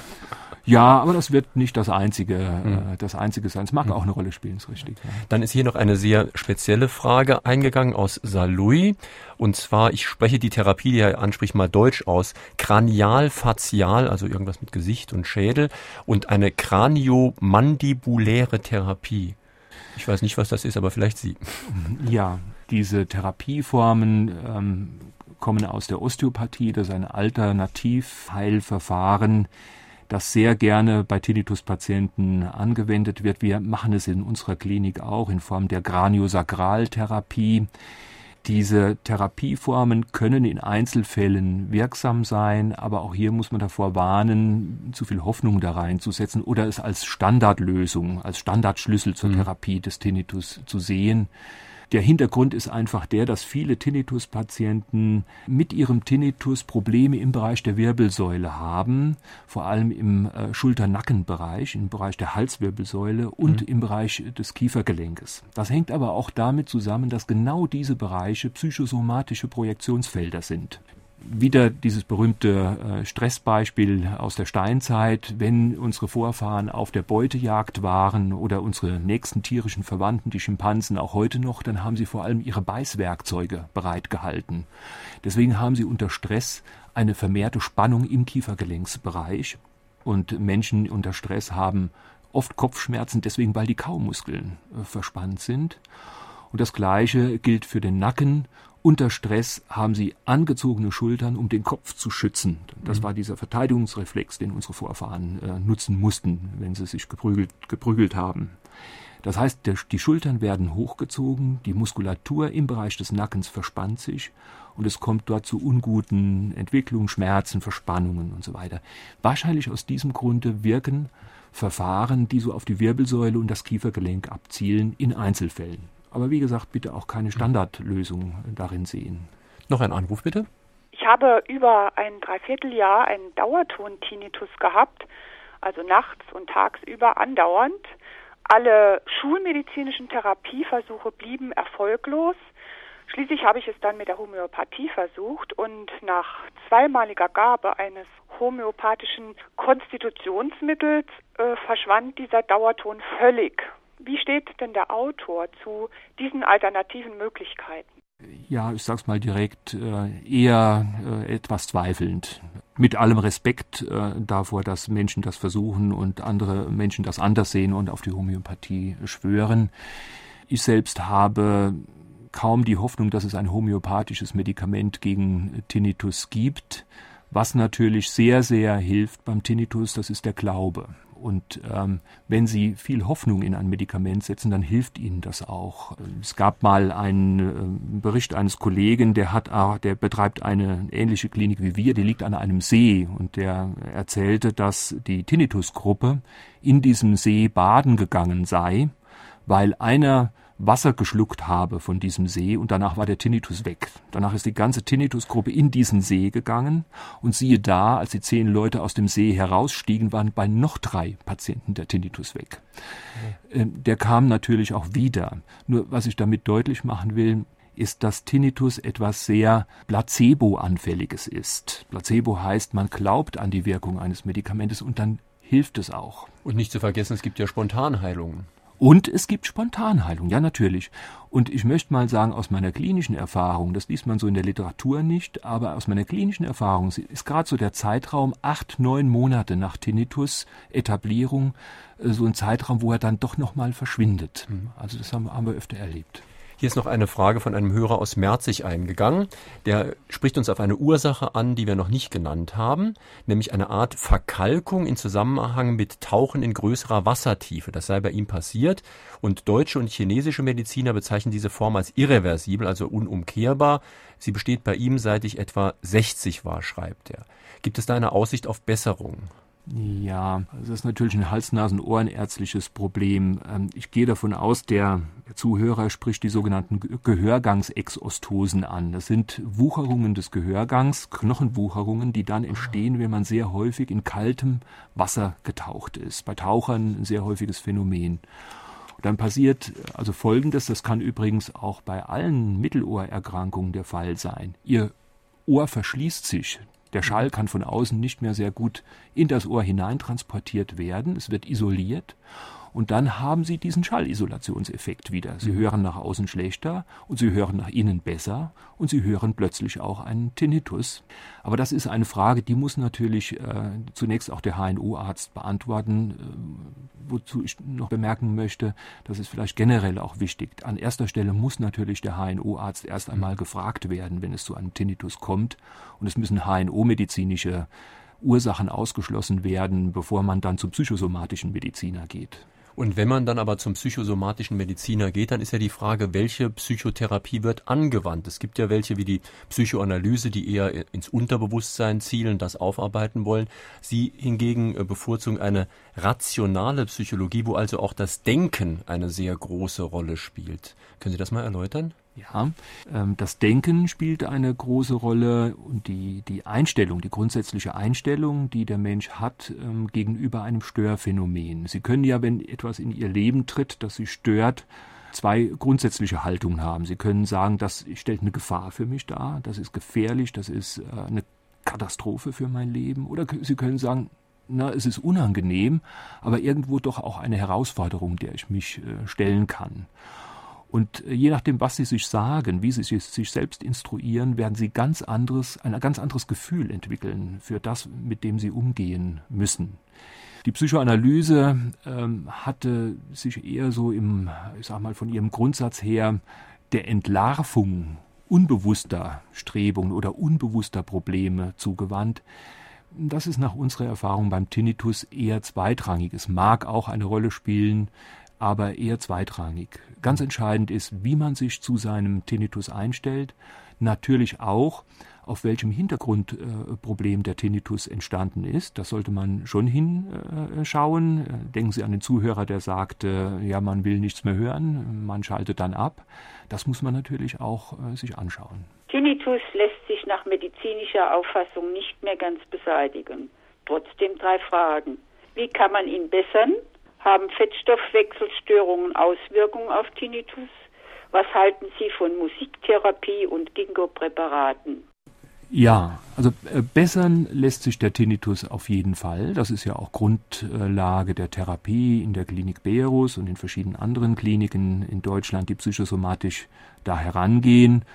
Ja, aber das wird nicht das einzige, mhm. das einzige sein. Es mag mhm. auch eine Rolle spielen, ist richtig. Ja. Dann ist hier noch eine sehr spezielle Frage eingegangen aus Salui. Und zwar, ich spreche die Therapie, die er anspricht, mal deutsch aus. Kranialfazial, also irgendwas mit Gesicht und Schädel. Und eine kraniomandibuläre Therapie. Ich weiß nicht, was das ist, aber vielleicht Sie. Ja, diese Therapieformen ähm, kommen aus der Osteopathie. Das ist ein Alternativheilverfahren das sehr gerne bei Tinnitus-Patienten angewendet wird. Wir machen es in unserer Klinik auch in Form der Graniosakraltherapie. Diese Therapieformen können in Einzelfällen wirksam sein, aber auch hier muss man davor warnen, zu viel Hoffnung da reinzusetzen oder es als Standardlösung, als Standardschlüssel zur mhm. Therapie des Tinnitus zu sehen. Der Hintergrund ist einfach der, dass viele Tinnitus-Patienten mit ihrem Tinnitus Probleme im Bereich der Wirbelsäule haben, vor allem im äh, Schulter-Nackenbereich, im Bereich der Halswirbelsäule und mhm. im Bereich des Kiefergelenkes. Das hängt aber auch damit zusammen, dass genau diese Bereiche psychosomatische Projektionsfelder sind wieder dieses berühmte äh, Stressbeispiel aus der Steinzeit, wenn unsere Vorfahren auf der Beutejagd waren oder unsere nächsten tierischen Verwandten, die Schimpansen, auch heute noch, dann haben sie vor allem ihre Beißwerkzeuge bereitgehalten. Deswegen haben sie unter Stress eine vermehrte Spannung im Kiefergelenksbereich und Menschen unter Stress haben oft Kopfschmerzen, deswegen weil die Kaumuskeln äh, verspannt sind. Und das Gleiche gilt für den Nacken unter Stress haben sie angezogene Schultern, um den Kopf zu schützen. Das mhm. war dieser Verteidigungsreflex, den unsere Vorfahren äh, nutzen mussten, wenn sie sich geprügelt, geprügelt haben. Das heißt, der, die Schultern werden hochgezogen, die Muskulatur im Bereich des Nackens verspannt sich und es kommt dort zu unguten Entwicklungen, Schmerzen, Verspannungen und so weiter. Wahrscheinlich aus diesem Grunde wirken Verfahren, die so auf die Wirbelsäule und das Kiefergelenk abzielen, in Einzelfällen. Aber wie gesagt, bitte auch keine Standardlösung darin sehen. Noch ein Anruf bitte. Ich habe über ein Dreivierteljahr einen Dauerton-Tinnitus gehabt, also nachts und tagsüber andauernd. Alle schulmedizinischen Therapieversuche blieben erfolglos. Schließlich habe ich es dann mit der Homöopathie versucht und nach zweimaliger Gabe eines homöopathischen Konstitutionsmittels äh, verschwand dieser Dauerton völlig. Wie steht denn der Autor zu diesen alternativen Möglichkeiten? Ja, ich sag's mal direkt, äh, eher äh, etwas zweifelnd. Mit allem Respekt äh, davor, dass Menschen das versuchen und andere Menschen das anders sehen und auf die Homöopathie schwören. Ich selbst habe kaum die Hoffnung, dass es ein homöopathisches Medikament gegen Tinnitus gibt. Was natürlich sehr, sehr hilft beim Tinnitus, das ist der Glaube. Und ähm, wenn Sie viel Hoffnung in ein Medikament setzen, dann hilft Ihnen das auch. Es gab mal einen äh, Bericht eines Kollegen, der hat, äh, der betreibt eine ähnliche Klinik wie wir, die liegt an einem See und der erzählte, dass die Tinnitusgruppe in diesem See baden gegangen sei, weil einer Wasser geschluckt habe von diesem See und danach war der Tinnitus weg. Danach ist die ganze Tinnitusgruppe in diesen See gegangen und siehe da, als die zehn Leute aus dem See herausstiegen, waren bei noch drei Patienten der Tinnitus weg. Okay. Der kam natürlich auch wieder. Nur was ich damit deutlich machen will, ist, dass Tinnitus etwas sehr Placebo-anfälliges ist. Placebo heißt, man glaubt an die Wirkung eines Medikamentes und dann hilft es auch. Und nicht zu vergessen, es gibt ja Spontanheilungen. Und es gibt Spontanheilung, ja natürlich. Und ich möchte mal sagen, aus meiner klinischen Erfahrung, das liest man so in der Literatur nicht, aber aus meiner klinischen Erfahrung ist gerade so der Zeitraum acht, neun Monate nach Tinnitus-Etablierung äh, so ein Zeitraum, wo er dann doch nochmal verschwindet. Mhm. Also das haben, haben wir öfter erlebt. Hier ist noch eine Frage von einem Hörer aus Merzig eingegangen. Der spricht uns auf eine Ursache an, die wir noch nicht genannt haben, nämlich eine Art Verkalkung in Zusammenhang mit Tauchen in größerer Wassertiefe. Das sei bei ihm passiert. Und deutsche und chinesische Mediziner bezeichnen diese Form als irreversibel, also unumkehrbar. Sie besteht bei ihm seit ich etwa 60 war, schreibt er. Gibt es da eine Aussicht auf Besserung? Ja, das ist natürlich ein Hals-Nasen-Ohrenärztliches Problem. Ähm, ich gehe davon aus, der Zuhörer spricht die sogenannten Gehörgangsexostosen an. Das sind Wucherungen des Gehörgangs, Knochenwucherungen, die dann entstehen, wenn man sehr häufig in kaltem Wasser getaucht ist. Bei Tauchern ein sehr häufiges Phänomen. Dann passiert also Folgendes, das kann übrigens auch bei allen Mittelohrerkrankungen der Fall sein. Ihr Ohr verschließt sich, der Schall kann von außen nicht mehr sehr gut in das Ohr hineintransportiert werden. Es wird isoliert und dann haben Sie diesen Schallisolationseffekt wieder. Sie mhm. hören nach außen schlechter und Sie hören nach innen besser und Sie hören plötzlich auch einen Tinnitus. Aber das ist eine Frage, die muss natürlich äh, zunächst auch der HNO-Arzt beantworten. Äh, wozu ich noch bemerken möchte, das ist vielleicht generell auch wichtig. An erster Stelle muss natürlich der HNO-Arzt erst einmal mhm. gefragt werden, wenn es zu einem Tinnitus kommt. Und es müssen HNO-medizinische Ursachen ausgeschlossen werden, bevor man dann zum psychosomatischen Mediziner geht. Und wenn man dann aber zum psychosomatischen Mediziner geht, dann ist ja die Frage, welche Psychotherapie wird angewandt. Es gibt ja welche wie die Psychoanalyse, die eher ins Unterbewusstsein zielen, das aufarbeiten wollen. Sie hingegen äh, bevorzugen eine rationale Psychologie, wo also auch das Denken eine sehr große Rolle spielt. Können Sie das mal erläutern? Ja, ähm, das Denken spielt eine große Rolle und die, die Einstellung, die grundsätzliche Einstellung, die der Mensch hat ähm, gegenüber einem Störphänomen. Sie können ja, wenn etwas in Ihr Leben tritt, das Sie stört, zwei grundsätzliche Haltungen haben. Sie können sagen, das stellt eine Gefahr für mich dar, das ist gefährlich, das ist äh, eine Katastrophe für mein Leben. Oder Sie können sagen, na, es ist unangenehm, aber irgendwo doch auch eine Herausforderung, der ich mich äh, stellen kann. Und äh, je nachdem, was sie sich sagen, wie sie sich selbst instruieren, werden sie ganz anderes, ein ganz anderes Gefühl entwickeln für das, mit dem sie umgehen müssen. Die Psychoanalyse ähm, hatte sich eher so im, ich sag mal, von ihrem Grundsatz her der Entlarvung unbewusster Strebungen oder unbewusster Probleme zugewandt. Das ist nach unserer Erfahrung beim Tinnitus eher zweitrangig. Es mag auch eine Rolle spielen, aber eher zweitrangig. Ganz entscheidend ist, wie man sich zu seinem Tinnitus einstellt, natürlich auch, auf welchem Hintergrundproblem äh, der Tinnitus entstanden ist. Das sollte man schon hinschauen. Äh, Denken Sie an den Zuhörer, der sagt, äh, ja, man will nichts mehr hören, man schaltet dann ab. Das muss man natürlich auch äh, sich anschauen. Tinnitus lässt sich nach medizinischer Auffassung nicht mehr ganz beseitigen. Trotzdem drei Fragen. Wie kann man ihn bessern? Haben Fettstoffwechselstörungen Auswirkungen auf Tinnitus? Was halten Sie von Musiktherapie und Ginkgo-Präparaten? Ja, also äh, bessern lässt sich der Tinnitus auf jeden Fall. Das ist ja auch Grundlage der Therapie in der Klinik Berus und in verschiedenen anderen Kliniken in Deutschland, die psychosomatisch da herangehen.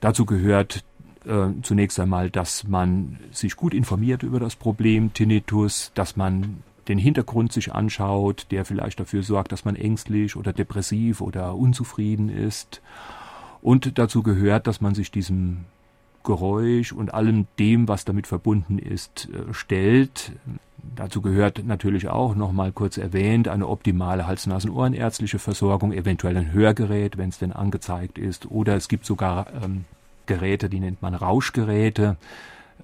Dazu gehört äh, zunächst einmal, dass man sich gut informiert über das Problem Tinnitus, dass man den Hintergrund sich anschaut, der vielleicht dafür sorgt, dass man ängstlich oder depressiv oder unzufrieden ist. Und dazu gehört, dass man sich diesem Geräusch und allem dem, was damit verbunden ist, äh, stellt. Dazu gehört natürlich auch, nochmal kurz erwähnt, eine optimale Hals-Nasen-Ohrenärztliche Versorgung, eventuell ein Hörgerät, wenn es denn angezeigt ist. Oder es gibt sogar ähm, Geräte, die nennt man Rauschgeräte.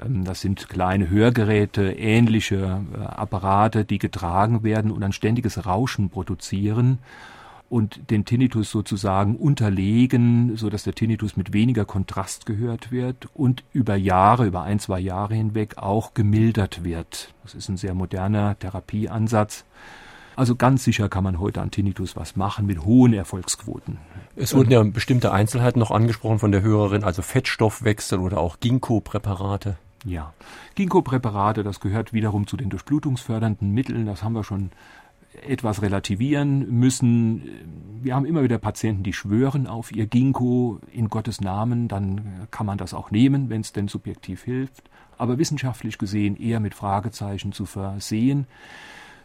Ähm, das sind kleine Hörgeräte, ähnliche äh, Apparate, die getragen werden und ein ständiges Rauschen produzieren und den Tinnitus sozusagen unterlegen, so dass der Tinnitus mit weniger Kontrast gehört wird und über Jahre, über ein, zwei Jahre hinweg auch gemildert wird. Das ist ein sehr moderner Therapieansatz. Also ganz sicher kann man heute an Tinnitus was machen mit hohen Erfolgsquoten. Es wurden ja bestimmte Einzelheiten noch angesprochen von der Hörerin, also Fettstoffwechsel oder auch Ginkgo-Präparate. Ja, Ginkgo-Präparate, das gehört wiederum zu den durchblutungsfördernden Mitteln. Das haben wir schon etwas relativieren müssen. Wir haben immer wieder Patienten, die schwören auf ihr Ginkgo in Gottes Namen. Dann kann man das auch nehmen, wenn es denn subjektiv hilft. Aber wissenschaftlich gesehen eher mit Fragezeichen zu versehen.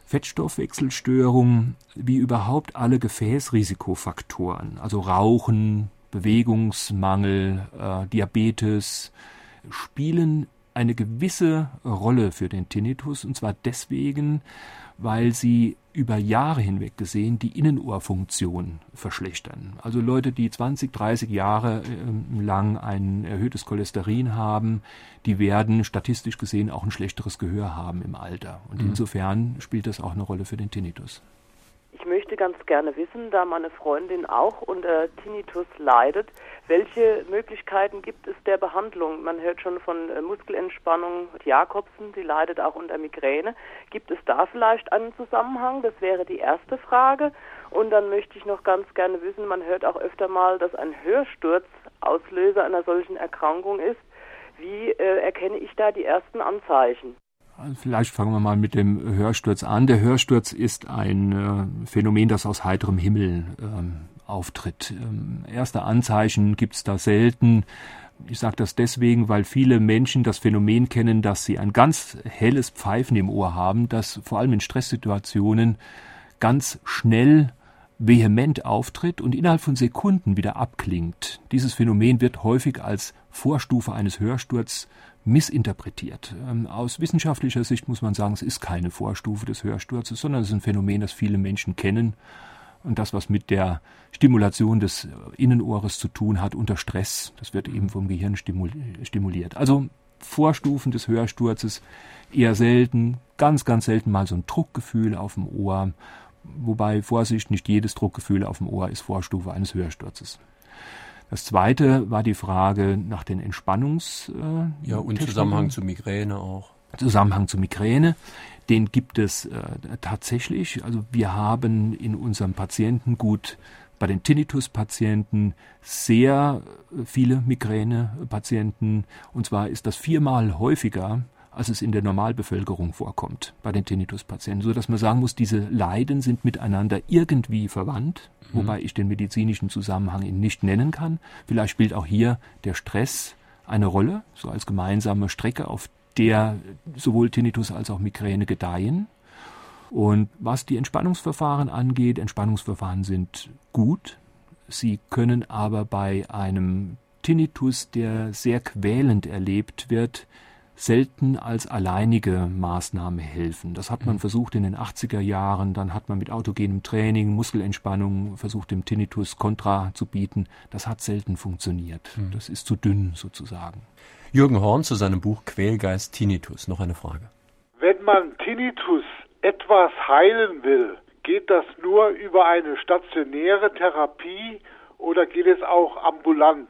Fettstoffwechselstörungen, wie überhaupt alle Gefäßrisikofaktoren, also Rauchen, Bewegungsmangel, äh, Diabetes, spielen eine gewisse Rolle für den Tinnitus, und zwar deswegen, weil sie über Jahre hinweg gesehen die Innenohrfunktion verschlechtern. Also Leute, die 20, 30 Jahre äh, lang ein erhöhtes Cholesterin haben, die werden statistisch gesehen auch ein schlechteres Gehör haben im Alter. Und mhm. insofern spielt das auch eine Rolle für den Tinnitus. Ich möchte ganz gerne wissen, da meine Freundin auch unter Tinnitus leidet, welche Möglichkeiten gibt es der Behandlung? Man hört schon von äh, Muskelentspannung Jakobsen, sie leidet auch unter Migräne. Gibt es da vielleicht einen Zusammenhang? Das wäre die erste Frage. Und dann möchte ich noch ganz gerne wissen, man hört auch öfter mal, dass ein Hörsturz Auslöser einer solchen Erkrankung ist. Wie äh, erkenne ich da die ersten Anzeichen? Vielleicht fangen wir mal mit dem Hörsturz an. Der Hörsturz ist ein äh, Phänomen, das aus heiterem Himmel ähm, auftritt. Ähm, erste Anzeichen gibt es da selten. Ich sage das deswegen, weil viele Menschen das Phänomen kennen, dass sie ein ganz helles Pfeifen im Ohr haben, das vor allem in Stresssituationen ganz schnell vehement auftritt und innerhalb von Sekunden wieder abklingt. Dieses Phänomen wird häufig als Vorstufe eines Hörsturzes missinterpretiert. Ähm, aus wissenschaftlicher Sicht muss man sagen, es ist keine Vorstufe des Hörsturzes, sondern es ist ein Phänomen, das viele Menschen kennen und das, was mit der Stimulation des Innenohres zu tun hat unter Stress. Das wird eben vom Gehirn stimuliert. Also Vorstufen des Hörsturzes eher selten, ganz, ganz selten mal so ein Druckgefühl auf dem Ohr. Wobei, Vorsicht, nicht jedes Druckgefühl auf dem Ohr ist Vorstufe eines Hörsturzes. Das zweite war die Frage nach den Entspannungs. Äh, ja, und Zusammenhang zu Migräne auch. Zusammenhang zu Migräne. Den gibt es äh, tatsächlich. Also wir haben in unserem Patientengut bei den Tinnitus-Patienten sehr äh, viele Migräne-Patienten. Und zwar ist das viermal häufiger, als es in der Normalbevölkerung vorkommt bei den Tinnitus-Patienten. So dass man sagen muss, diese Leiden sind miteinander irgendwie verwandt, mhm. wobei ich den medizinischen Zusammenhang nicht nennen kann. Vielleicht spielt auch hier der Stress eine Rolle, so als gemeinsame Strecke, auf der sowohl Tinnitus als auch Migräne gedeihen. Und was die Entspannungsverfahren angeht, Entspannungsverfahren sind gut. Sie können aber bei einem Tinnitus, der sehr quälend erlebt wird, selten als alleinige Maßnahme helfen. Das hat man mhm. versucht in den 80er Jahren, dann hat man mit autogenem Training, Muskelentspannung versucht, dem Tinnitus Kontra zu bieten. Das hat selten funktioniert. Mhm. Das ist zu dünn sozusagen. Jürgen Horn zu seinem Buch Quälgeist Tinnitus. Noch eine Frage. Wenn man Tinnitus etwas heilen will, geht das nur über eine stationäre Therapie oder geht es auch ambulant?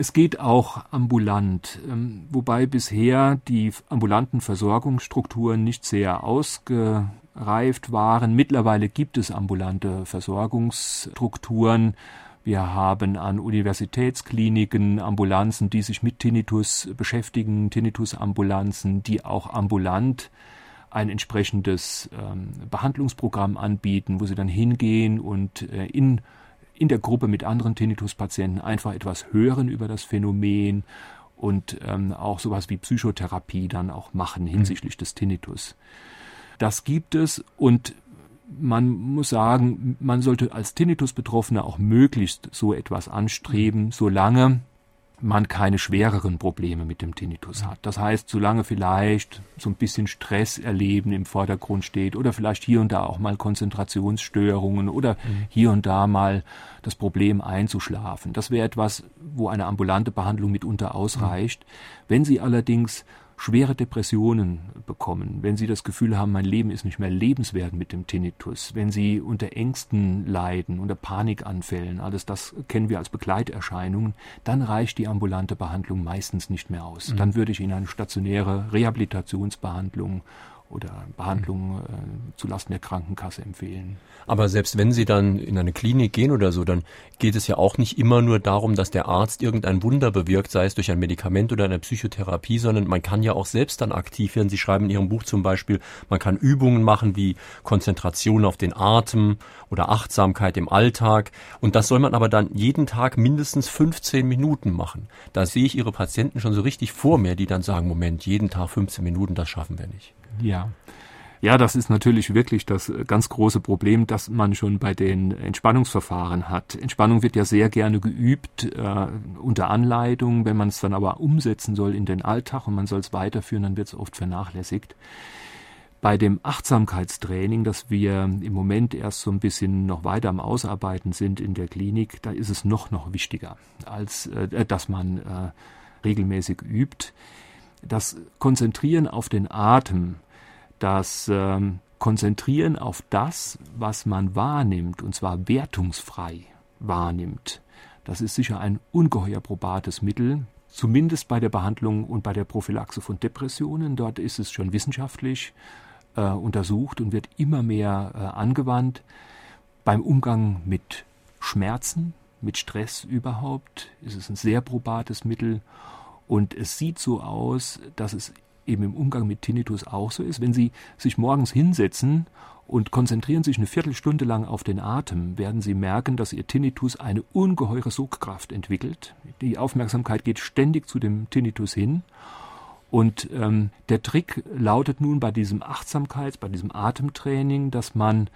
Es geht auch ambulant, ähm, wobei bisher die ambulanten Versorgungsstrukturen nicht sehr ausgereift waren. Mittlerweile gibt es ambulante Versorgungsstrukturen. Wir haben an Universitätskliniken Ambulanzen, die sich mit Tinnitus beschäftigen, Tinnitus-Ambulanzen, die auch ambulant ein entsprechendes ähm, Behandlungsprogramm anbieten, wo sie dann hingehen und äh, in, in der Gruppe mit anderen Tinnitus-Patienten einfach etwas hören über das Phänomen und ähm, auch sowas wie Psychotherapie dann auch machen mhm. hinsichtlich des Tinnitus. Das gibt es und man muss sagen, man sollte als Tinnitus-Betroffener auch möglichst so etwas anstreben, mhm. solange man keine schwereren Probleme mit dem Tinnitus hat. Das heißt, solange vielleicht so ein bisschen Stress erleben im Vordergrund steht oder vielleicht hier und da auch mal Konzentrationsstörungen oder mhm. hier und da mal das Problem einzuschlafen. Das wäre etwas, wo eine ambulante Behandlung mitunter ausreicht. Mhm. Wenn Sie allerdings schwere Depressionen bekommen, wenn sie das Gefühl haben, mein Leben ist nicht mehr lebenswert mit dem Tinnitus, wenn sie unter Ängsten leiden, unter Panikanfällen, alles das kennen wir als Begleiterscheinungen, dann reicht die ambulante Behandlung meistens nicht mehr aus. Mhm. Dann würde ich Ihnen eine stationäre Rehabilitationsbehandlung oder Behandlungen äh, zulasten der Krankenkasse empfehlen. Aber selbst wenn Sie dann in eine Klinik gehen oder so, dann geht es ja auch nicht immer nur darum, dass der Arzt irgendein Wunder bewirkt, sei es durch ein Medikament oder eine Psychotherapie, sondern man kann ja auch selbst dann aktiv werden. Sie schreiben in Ihrem Buch zum Beispiel, man kann Übungen machen wie Konzentration auf den Atem oder Achtsamkeit im Alltag. Und das soll man aber dann jeden Tag mindestens 15 Minuten machen. Da sehe ich Ihre Patienten schon so richtig vor mir, die dann sagen, Moment, jeden Tag 15 Minuten, das schaffen wir nicht. Ja. Ja, das ist natürlich wirklich das ganz große Problem, das man schon bei den Entspannungsverfahren hat. Entspannung wird ja sehr gerne geübt äh, unter Anleitung. Wenn man es dann aber umsetzen soll in den Alltag und man soll es weiterführen, dann wird es oft vernachlässigt. Bei dem Achtsamkeitstraining, das wir im Moment erst so ein bisschen noch weiter am Ausarbeiten sind in der Klinik, da ist es noch noch wichtiger, als äh, dass man äh, regelmäßig übt. Das Konzentrieren auf den Atem das ähm, Konzentrieren auf das, was man wahrnimmt, und zwar wertungsfrei wahrnimmt, das ist sicher ein ungeheuer probates Mittel, zumindest bei der Behandlung und bei der Prophylaxe von Depressionen. Dort ist es schon wissenschaftlich äh, untersucht und wird immer mehr äh, angewandt. Beim Umgang mit Schmerzen, mit Stress überhaupt, ist es ein sehr probates Mittel. Und es sieht so aus, dass es eben im Umgang mit Tinnitus auch so ist. Wenn Sie sich morgens hinsetzen und konzentrieren sich eine Viertelstunde lang auf den Atem, werden Sie merken, dass Ihr Tinnitus eine ungeheure Sogkraft entwickelt. Die Aufmerksamkeit geht ständig zu dem Tinnitus hin. Und ähm, der Trick lautet nun bei diesem Achtsamkeits-, bei diesem Atemtraining, dass man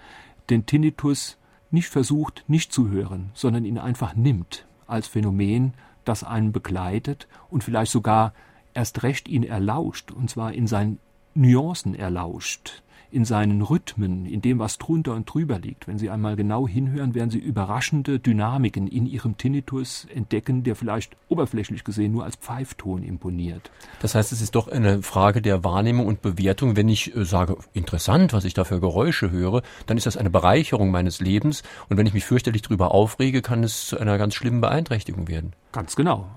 den Tinnitus nicht versucht, nicht zu hören, sondern ihn einfach nimmt als Phänomen, das einen begleitet und vielleicht sogar erst recht ihn erlauscht, und zwar in seinen Nuancen erlauscht in seinen Rhythmen, in dem, was drunter und drüber liegt. Wenn Sie einmal genau hinhören, werden Sie überraschende Dynamiken in Ihrem Tinnitus entdecken, der vielleicht oberflächlich gesehen nur als Pfeifton imponiert. Das heißt, es ist doch eine Frage der Wahrnehmung und Bewertung. Wenn ich äh, sage, interessant, was ich da für Geräusche höre, dann ist das eine Bereicherung meines Lebens. Und wenn ich mich fürchterlich darüber aufrege, kann es zu einer ganz schlimmen Beeinträchtigung werden. Ganz genau.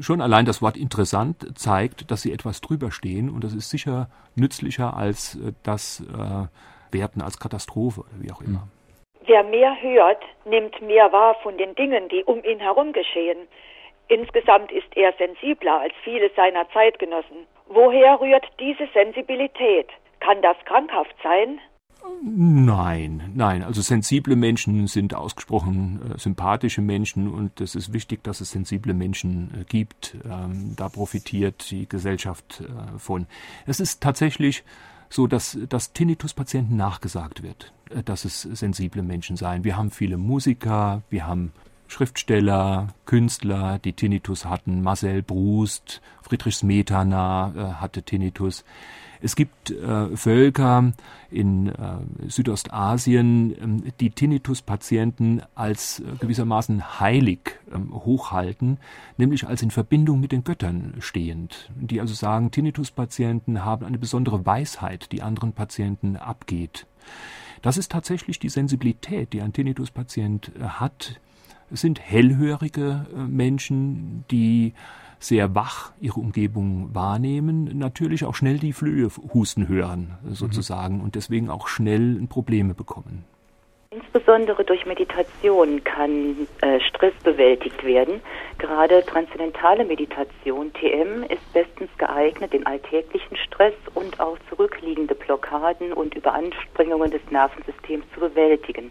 Schon allein das Wort interessant zeigt, dass sie etwas drüber stehen und das ist sicher nützlicher als äh, das äh, Werten als Katastrophe oder wie auch immer. Wer mehr hört, nimmt mehr wahr von den Dingen, die um ihn herum geschehen. Insgesamt ist er sensibler als viele seiner Zeitgenossen. Woher rührt diese Sensibilität? Kann das krankhaft sein? Nein, nein. Also sensible Menschen sind ausgesprochen äh, sympathische Menschen und es ist wichtig, dass es sensible Menschen äh, gibt. Ähm, da profitiert die Gesellschaft äh, von. Es ist tatsächlich so, dass, dass Tinnitus-Patienten nachgesagt wird, äh, dass es sensible Menschen seien. Wir haben viele Musiker, wir haben Schriftsteller, Künstler, die Tinnitus hatten. Marcel Brust, Friedrich Smetana äh, hatte Tinnitus. Es gibt äh, Völker in äh, Südostasien, ähm, die Tinnitus-Patienten als äh, gewissermaßen heilig ähm, hochhalten, nämlich als in Verbindung mit den Göttern stehend. Die also sagen, Tinnitus-Patienten haben eine besondere Weisheit, die anderen Patienten abgeht. Das ist tatsächlich die Sensibilität, die ein Tinnitus-Patient äh, hat. Es sind hellhörige äh, Menschen, die sehr wach ihre Umgebung wahrnehmen, natürlich auch schnell die Flöhe husten hören, sozusagen, mhm. und deswegen auch schnell Probleme bekommen. Insbesondere durch Meditation kann äh, Stress bewältigt werden. Gerade transzendentale Meditation, TM, ist bestens geeignet, den alltäglichen Stress und auch zurückliegende Blockaden und Überanstrengungen des Nervensystems zu bewältigen.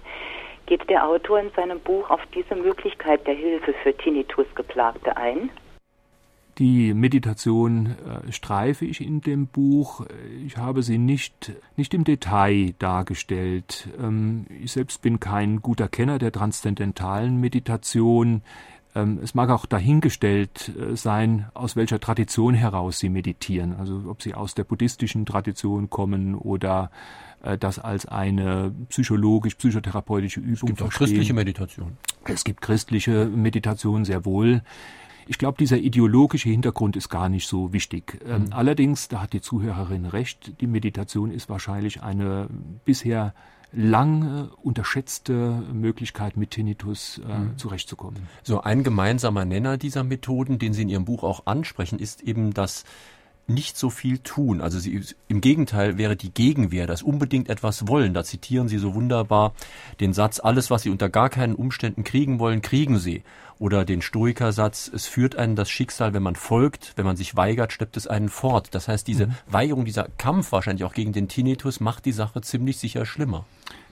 Geht der Autor in seinem Buch auf diese Möglichkeit der Hilfe für Tinnitus-Geplagte ein? Die Meditation äh, streife ich in dem Buch. Ich habe sie nicht, nicht im Detail dargestellt. Ähm, ich selbst bin kein guter Kenner der transzendentalen Meditation. Ähm, es mag auch dahingestellt äh, sein, aus welcher Tradition heraus sie meditieren. Also ob sie aus der buddhistischen Tradition kommen oder äh, das als eine psychologisch-psychotherapeutische Übung Es gibt auch christliche Meditation. Es gibt christliche Meditation sehr wohl. Ich glaube, dieser ideologische Hintergrund ist gar nicht so wichtig. Ähm, mhm. Allerdings, da hat die Zuhörerin recht, die Meditation ist wahrscheinlich eine bisher lange unterschätzte Möglichkeit, mit Tinnitus äh, mhm. zurechtzukommen. So ein gemeinsamer Nenner dieser Methoden, den Sie in Ihrem Buch auch ansprechen, ist eben das nicht so viel tun. Also sie, im Gegenteil wäre die Gegenwehr, das unbedingt etwas wollen. Da zitieren Sie so wunderbar den Satz, alles, was Sie unter gar keinen Umständen kriegen wollen, kriegen Sie. Oder den Stoikersatz, es führt einen das Schicksal, wenn man folgt, wenn man sich weigert, schleppt es einen fort. Das heißt, diese mhm. Weigerung, dieser Kampf wahrscheinlich auch gegen den Tinnitus macht die Sache ziemlich sicher schlimmer.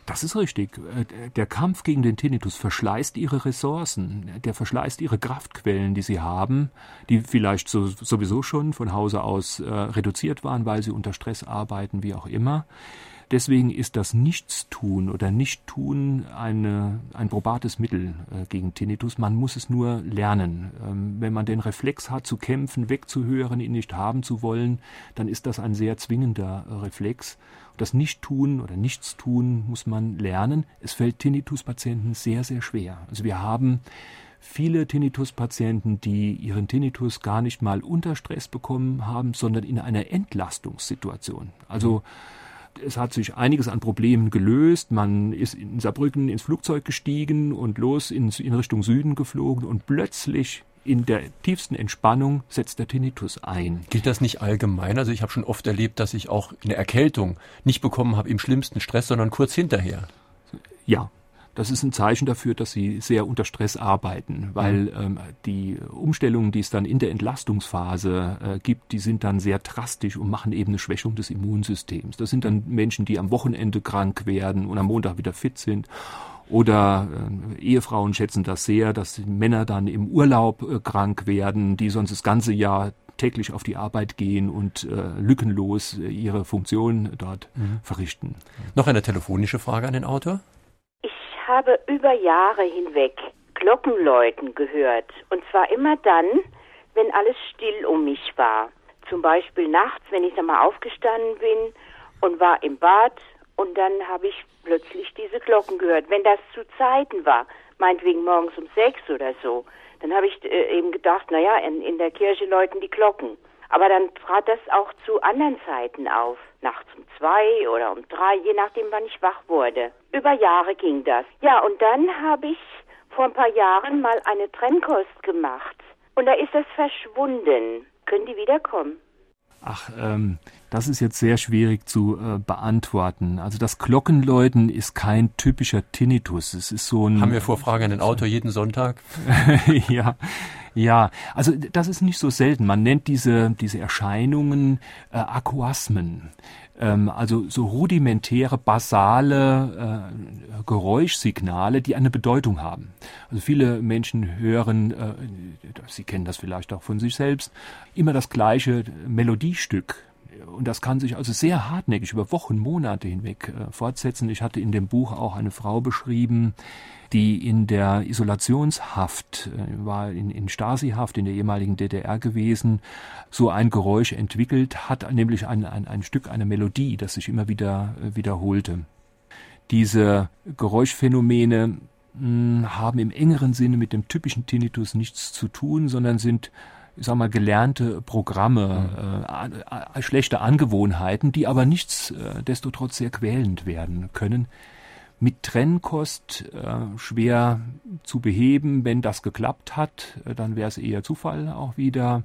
Das ist richtig. Äh, der Kampf gegen den Tinnitus verschleißt ihre Ressourcen, der verschleißt ihre Kraftquellen, die sie haben, die vielleicht so, sowieso schon von Hause aus äh, reduziert waren, weil sie unter Stress arbeiten, wie auch immer. Deswegen ist das Nichtstun oder Nichttun eine, ein probates Mittel äh, gegen Tinnitus. Man muss es nur lernen. Ähm, wenn man den Reflex hat, zu kämpfen, wegzuhören, ihn nicht haben zu wollen, dann ist das ein sehr zwingender äh, Reflex. Das Nichttun oder Nichtstun muss man lernen. Es fällt Tinnitus-Patienten sehr, sehr schwer. Also wir haben viele Tinnitus-Patienten, die ihren Tinnitus gar nicht mal unter Stress bekommen haben, sondern in einer Entlastungssituation. Also es hat sich einiges an Problemen gelöst. Man ist in Saarbrücken ins Flugzeug gestiegen und los in, in Richtung Süden geflogen und plötzlich in der tiefsten Entspannung setzt der Tinnitus ein. Gilt das nicht allgemein? Also ich habe schon oft erlebt, dass ich auch eine Erkältung nicht bekommen habe im schlimmsten Stress, sondern kurz hinterher. Ja, das ist ein Zeichen dafür, dass sie sehr unter Stress arbeiten, weil mhm. ähm, die Umstellungen, die es dann in der Entlastungsphase äh, gibt, die sind dann sehr drastisch und machen eben eine Schwächung des Immunsystems. Das sind dann Menschen, die am Wochenende krank werden und am Montag wieder fit sind. Oder äh, Ehefrauen schätzen das sehr, dass Männer dann im Urlaub äh, krank werden, die sonst das ganze Jahr täglich auf die Arbeit gehen und äh, lückenlos äh, ihre Funktion dort mhm. verrichten. Noch eine telefonische Frage an den Autor habe über Jahre hinweg Glockenläuten gehört. Und zwar immer dann, wenn alles still um mich war. Zum Beispiel nachts, wenn ich nochmal aufgestanden bin und war im Bad und dann habe ich plötzlich diese Glocken gehört. Wenn das zu Zeiten war, meinetwegen morgens um sechs oder so, dann habe ich äh, eben gedacht, naja, in, in der Kirche läuten die Glocken. Aber dann trat das auch zu anderen Zeiten auf. Nachts um zwei oder um drei, je nachdem, wann ich wach wurde. Über Jahre ging das. Ja, und dann habe ich vor ein paar Jahren mal eine Trennkost gemacht. Und da ist das verschwunden. Können die wiederkommen? Ach, ähm, das ist jetzt sehr schwierig zu äh, beantworten. Also das Glockenläuten ist kein typischer Tinnitus. Es ist so ein. Haben wir Vorfrage an den Autor jeden Sonntag? ja, ja. Also das ist nicht so selten. Man nennt diese diese Erscheinungen äh, Aquasmen ähm, also so rudimentäre, basale äh, Geräuschsignale, die eine Bedeutung haben. Also viele Menschen hören, äh, Sie kennen das vielleicht auch von sich selbst, immer das gleiche Melodiestück. Und das kann sich also sehr hartnäckig über Wochen, Monate hinweg äh, fortsetzen. Ich hatte in dem Buch auch eine Frau beschrieben, die in der Isolationshaft, äh, war in, in Stasi-Haft in der ehemaligen DDR gewesen, so ein Geräusch entwickelt hat, nämlich ein, ein, ein Stück, eine Melodie, das sich immer wieder äh, wiederholte. Diese Geräuschphänomene mh, hm, haben im engeren Sinne mit dem typischen Tinnitus nichts zu tun, sondern sind ich sag mal, gelernte Programme, mhm. äh, schlechte Angewohnheiten, die aber nichtsdestotrotz sehr quälend werden können mit Trennkost äh, schwer zu beheben. Wenn das geklappt hat, äh, dann wäre es eher Zufall auch wieder.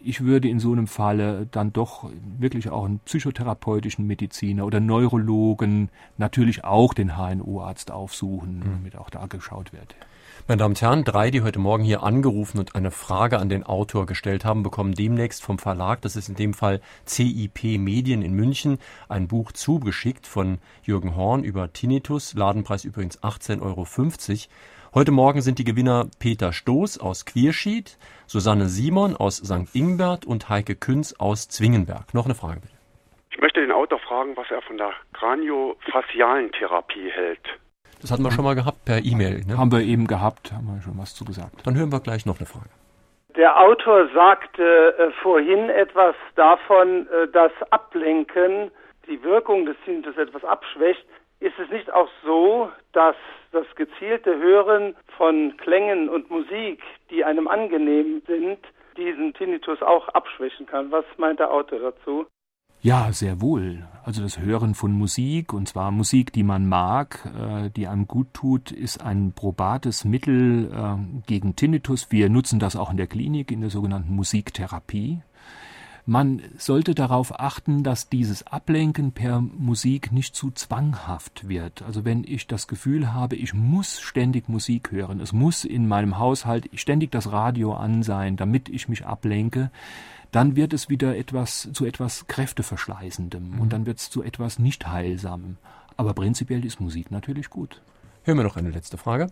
Ich würde in so einem Falle dann doch wirklich auch einen psychotherapeutischen Mediziner oder Neurologen, natürlich auch den HNO-Arzt aufsuchen, mhm. damit auch da geschaut wird. Meine Damen und Herren, drei, die heute Morgen hier angerufen und eine Frage an den Autor gestellt haben, bekommen demnächst vom Verlag, das ist in dem Fall CIP Medien in München, ein Buch zugeschickt von Jürgen Horn über Tinnitus, Ladenpreis übrigens 18,50 Euro. Heute Morgen sind die Gewinner Peter Stoß aus Quierschied, Susanne Simon aus St. Ingbert und Heike Künz aus Zwingenberg. Noch eine Frage bitte. Ich möchte den Autor fragen, was er von der Kraniofaszialen Therapie hält. Das hatten wir schon mal gehabt per E-Mail. Ne? Haben wir eben gehabt, haben wir schon was zu gesagt. Dann hören wir gleich noch eine Frage. Der Autor sagte äh, vorhin etwas davon, äh, dass Ablenken die Wirkung des Tinnitus etwas abschwächt. Ist es nicht auch so, dass das gezielte Hören von Klängen und Musik, die einem angenehm sind, diesen Tinnitus auch abschwächen kann? Was meint der Autor dazu? Ja, sehr wohl. Also das Hören von Musik, und zwar Musik, die man mag, äh, die einem gut tut, ist ein probates Mittel äh, gegen Tinnitus. Wir nutzen das auch in der Klinik, in der sogenannten Musiktherapie. Man sollte darauf achten, dass dieses Ablenken per Musik nicht zu zwanghaft wird. Also wenn ich das Gefühl habe, ich muss ständig Musik hören, es muss in meinem Haushalt ständig das Radio an sein, damit ich mich ablenke, dann wird es wieder etwas zu etwas Kräfteverschleißendem mhm. und dann wird es zu etwas nicht heilsamem. Aber prinzipiell ist Musik natürlich gut. Hören wir noch eine letzte Frage.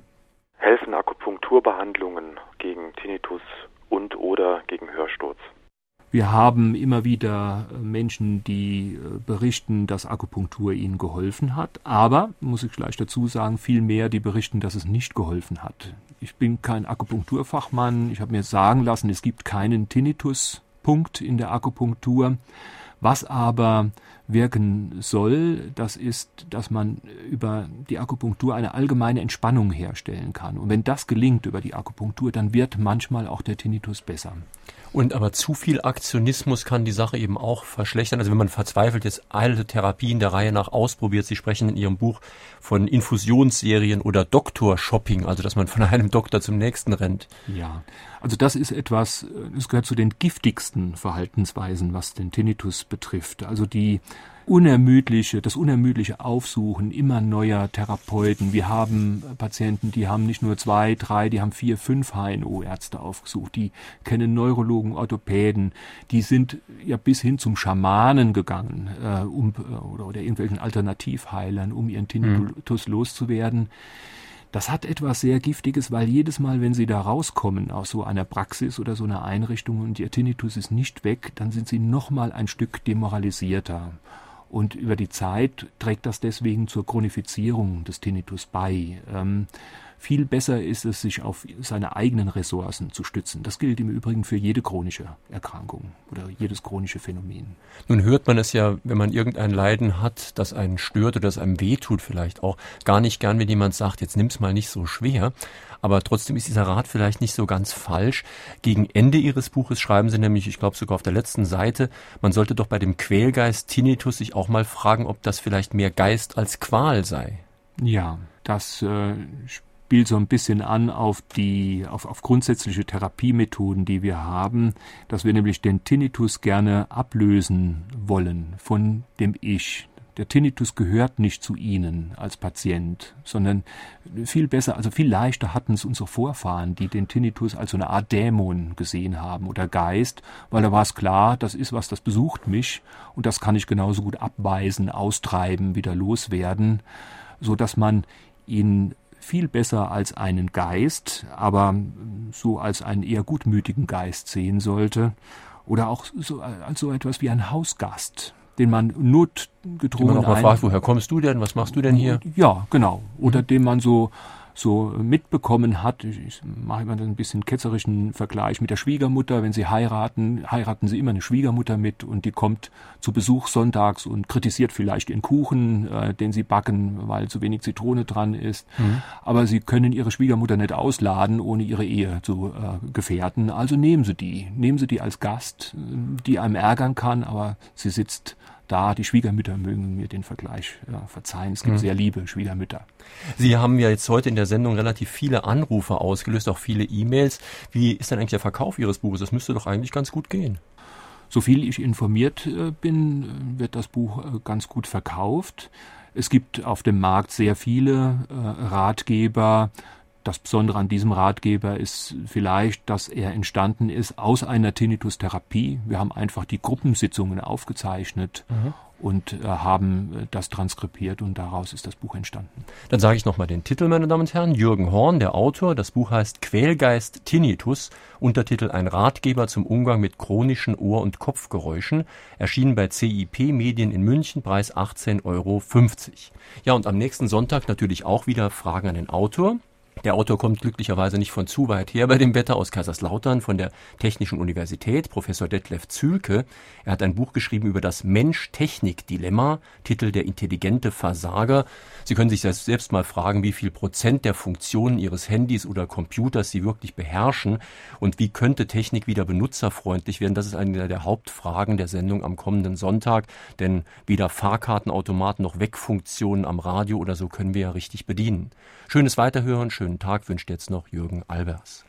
Helfen Akupunkturbehandlungen gegen Tinnitus und oder gegen Hörsturz? Wir haben immer wieder äh, Menschen, die äh, berichten, dass Akupunktur ihnen geholfen hat, aber, muss ich gleich dazu sagen, viel mehr, die berichten, dass es nicht geholfen hat. Ich bin kein Akupunkturfachmann, ich habe mir sagen lassen, es gibt keinen Tinnitus Punkt in der Akupunktur. Was aber wirken soll, das ist, dass man über die Akupunktur eine allgemeine Entspannung herstellen kann. Und wenn das gelingt über die Akupunktur, dann wird manchmal auch der Tinnitus besser. Und aber zu viel Aktionismus kann die Sache eben auch verschlechtern. Also wenn man verzweifelt jetzt alte Therapien der Reihe nach ausprobiert, Sie sprechen in Ihrem Buch von Infusionsserien oder Doktorshopping, also dass man von einem Doktor zum nächsten rennt. Ja, also das ist etwas, es gehört zu den giftigsten Verhaltensweisen, was den Tinnitus betrifft. Also die unermüdliche, das unermüdliche Aufsuchen immer neuer Therapeuten. Wir haben Patienten, die haben nicht nur zwei, drei, die haben vier, fünf HNO-Ärzte aufgesucht. Die kennen Neurologen, Orthopäden. Die sind ja bis hin zum Schamanen gegangen, äh, um, oder, oder irgendwelchen Alternativheilern, um ihren Tinnitus mhm. loszuwerden. Das hat etwas sehr Giftiges, weil jedes Mal, wenn Sie da rauskommen aus so einer Praxis oder so einer Einrichtung und Ihr Tinnitus ist nicht weg, dann sind Sie nochmal ein Stück demoralisierter. Und über die Zeit trägt das deswegen zur Chronifizierung des Tinnitus bei. Ähm, viel besser ist es, sich auf seine eigenen Ressourcen zu stützen. Das gilt im Übrigen für jede chronische Erkrankung oder jedes chronische Phänomen. Nun hört man es ja, wenn man irgendein Leiden hat, das einen stört oder das einem wehtut vielleicht auch, gar nicht gern, wenn jemand sagt, jetzt nimm's mal nicht so schwer. Aber trotzdem ist dieser Rat vielleicht nicht so ganz falsch. Gegen Ende Ihres Buches schreiben Sie nämlich, ich glaube sogar auf der letzten Seite, man sollte doch bei dem Quälgeist Tinnitus sich auch mal fragen, ob das vielleicht mehr Geist als Qual sei. Ja, das äh, spielt so ein bisschen an auf die, auf, auf grundsätzliche Therapiemethoden, die wir haben, dass wir nämlich den Tinnitus gerne ablösen wollen von dem Ich. Der Tinnitus gehört nicht zu Ihnen als Patient, sondern viel besser, also viel leichter hatten es unsere Vorfahren, die den Tinnitus als so eine Art Dämon gesehen haben oder Geist, weil da war es klar, das ist was, das besucht mich und das kann ich genauso gut abweisen, austreiben, wieder loswerden, so dass man ihn viel besser als einen Geist, aber so als einen eher gutmütigen Geist sehen sollte, oder auch so als so etwas wie ein Hausgast, den man notgedrungen man auch mal fragt, woher kommst du denn, was machst du denn hier? Ja, genau. Oder mhm. dem man so so mitbekommen hat. Ich, ich mache immer ein bisschen ketzerischen Vergleich mit der Schwiegermutter. Wenn sie heiraten, heiraten sie immer eine Schwiegermutter mit und die kommt zu Besuch sonntags und kritisiert vielleicht ihren Kuchen, äh, den sie backen, weil zu wenig Zitrone dran ist. Mhm. Aber sie können ihre Schwiegermutter nicht ausladen, ohne ihre Ehe zu äh, gefährden. Also nehmen sie die. Nehmen sie die als Gast, die einem ärgern kann, aber sie sitzt da, die Schwiegermütter mögen mir den Vergleich ja, verzeihen. Es gibt mhm. sehr liebe Schwiegermütter. Sie haben ja jetzt heute in der Sendung relativ viele Anrufe ausgelöst, auch viele E-Mails. Wie ist denn eigentlich der Verkauf Ihres Buches? Das müsste doch eigentlich ganz gut gehen. Soviel ich informiert äh, bin, äh, wird das Buch äh, ganz gut verkauft. Es gibt auf dem Markt sehr viele Ratgeber, das Besondere an diesem Ratgeber ist vielleicht, dass er entstanden ist aus einer Tinnitus-Therapie. Wir haben einfach die Gruppensitzungen aufgezeichnet mhm. und äh, haben äh, das transkribiert und daraus ist das Buch entstanden. Dann sage ich nochmal den Titel, meine Damen und Herren. Jürgen Horn, der Autor. Das Buch heißt Quälgeist Tinnitus. Untertitel Ein Ratgeber zum Umgang mit chronischen Ohr- und Kopfgeräuschen. Erschienen bei CIP Medien in München. Preis 18,50 Euro. Ja, und am nächsten Sonntag natürlich auch wieder Fragen an den Autor. Der Autor kommt glücklicherweise nicht von zu weit her bei dem Wetter aus Kaiserslautern von der Technischen Universität, Professor Detlef Zülke. Er hat ein Buch geschrieben über das Mensch-Technik-Dilemma, Titel Der intelligente Versager. Sie können sich selbst mal fragen, wie viel Prozent der Funktionen Ihres Handys oder Computers Sie wirklich beherrschen und wie könnte Technik wieder benutzerfreundlich werden. Das ist eine der Hauptfragen der Sendung am kommenden Sonntag, denn weder Fahrkartenautomaten noch Wegfunktionen am Radio oder so können wir ja richtig bedienen. Schönes Weiterhören, schönen Tag wünscht jetzt noch Jürgen Albers.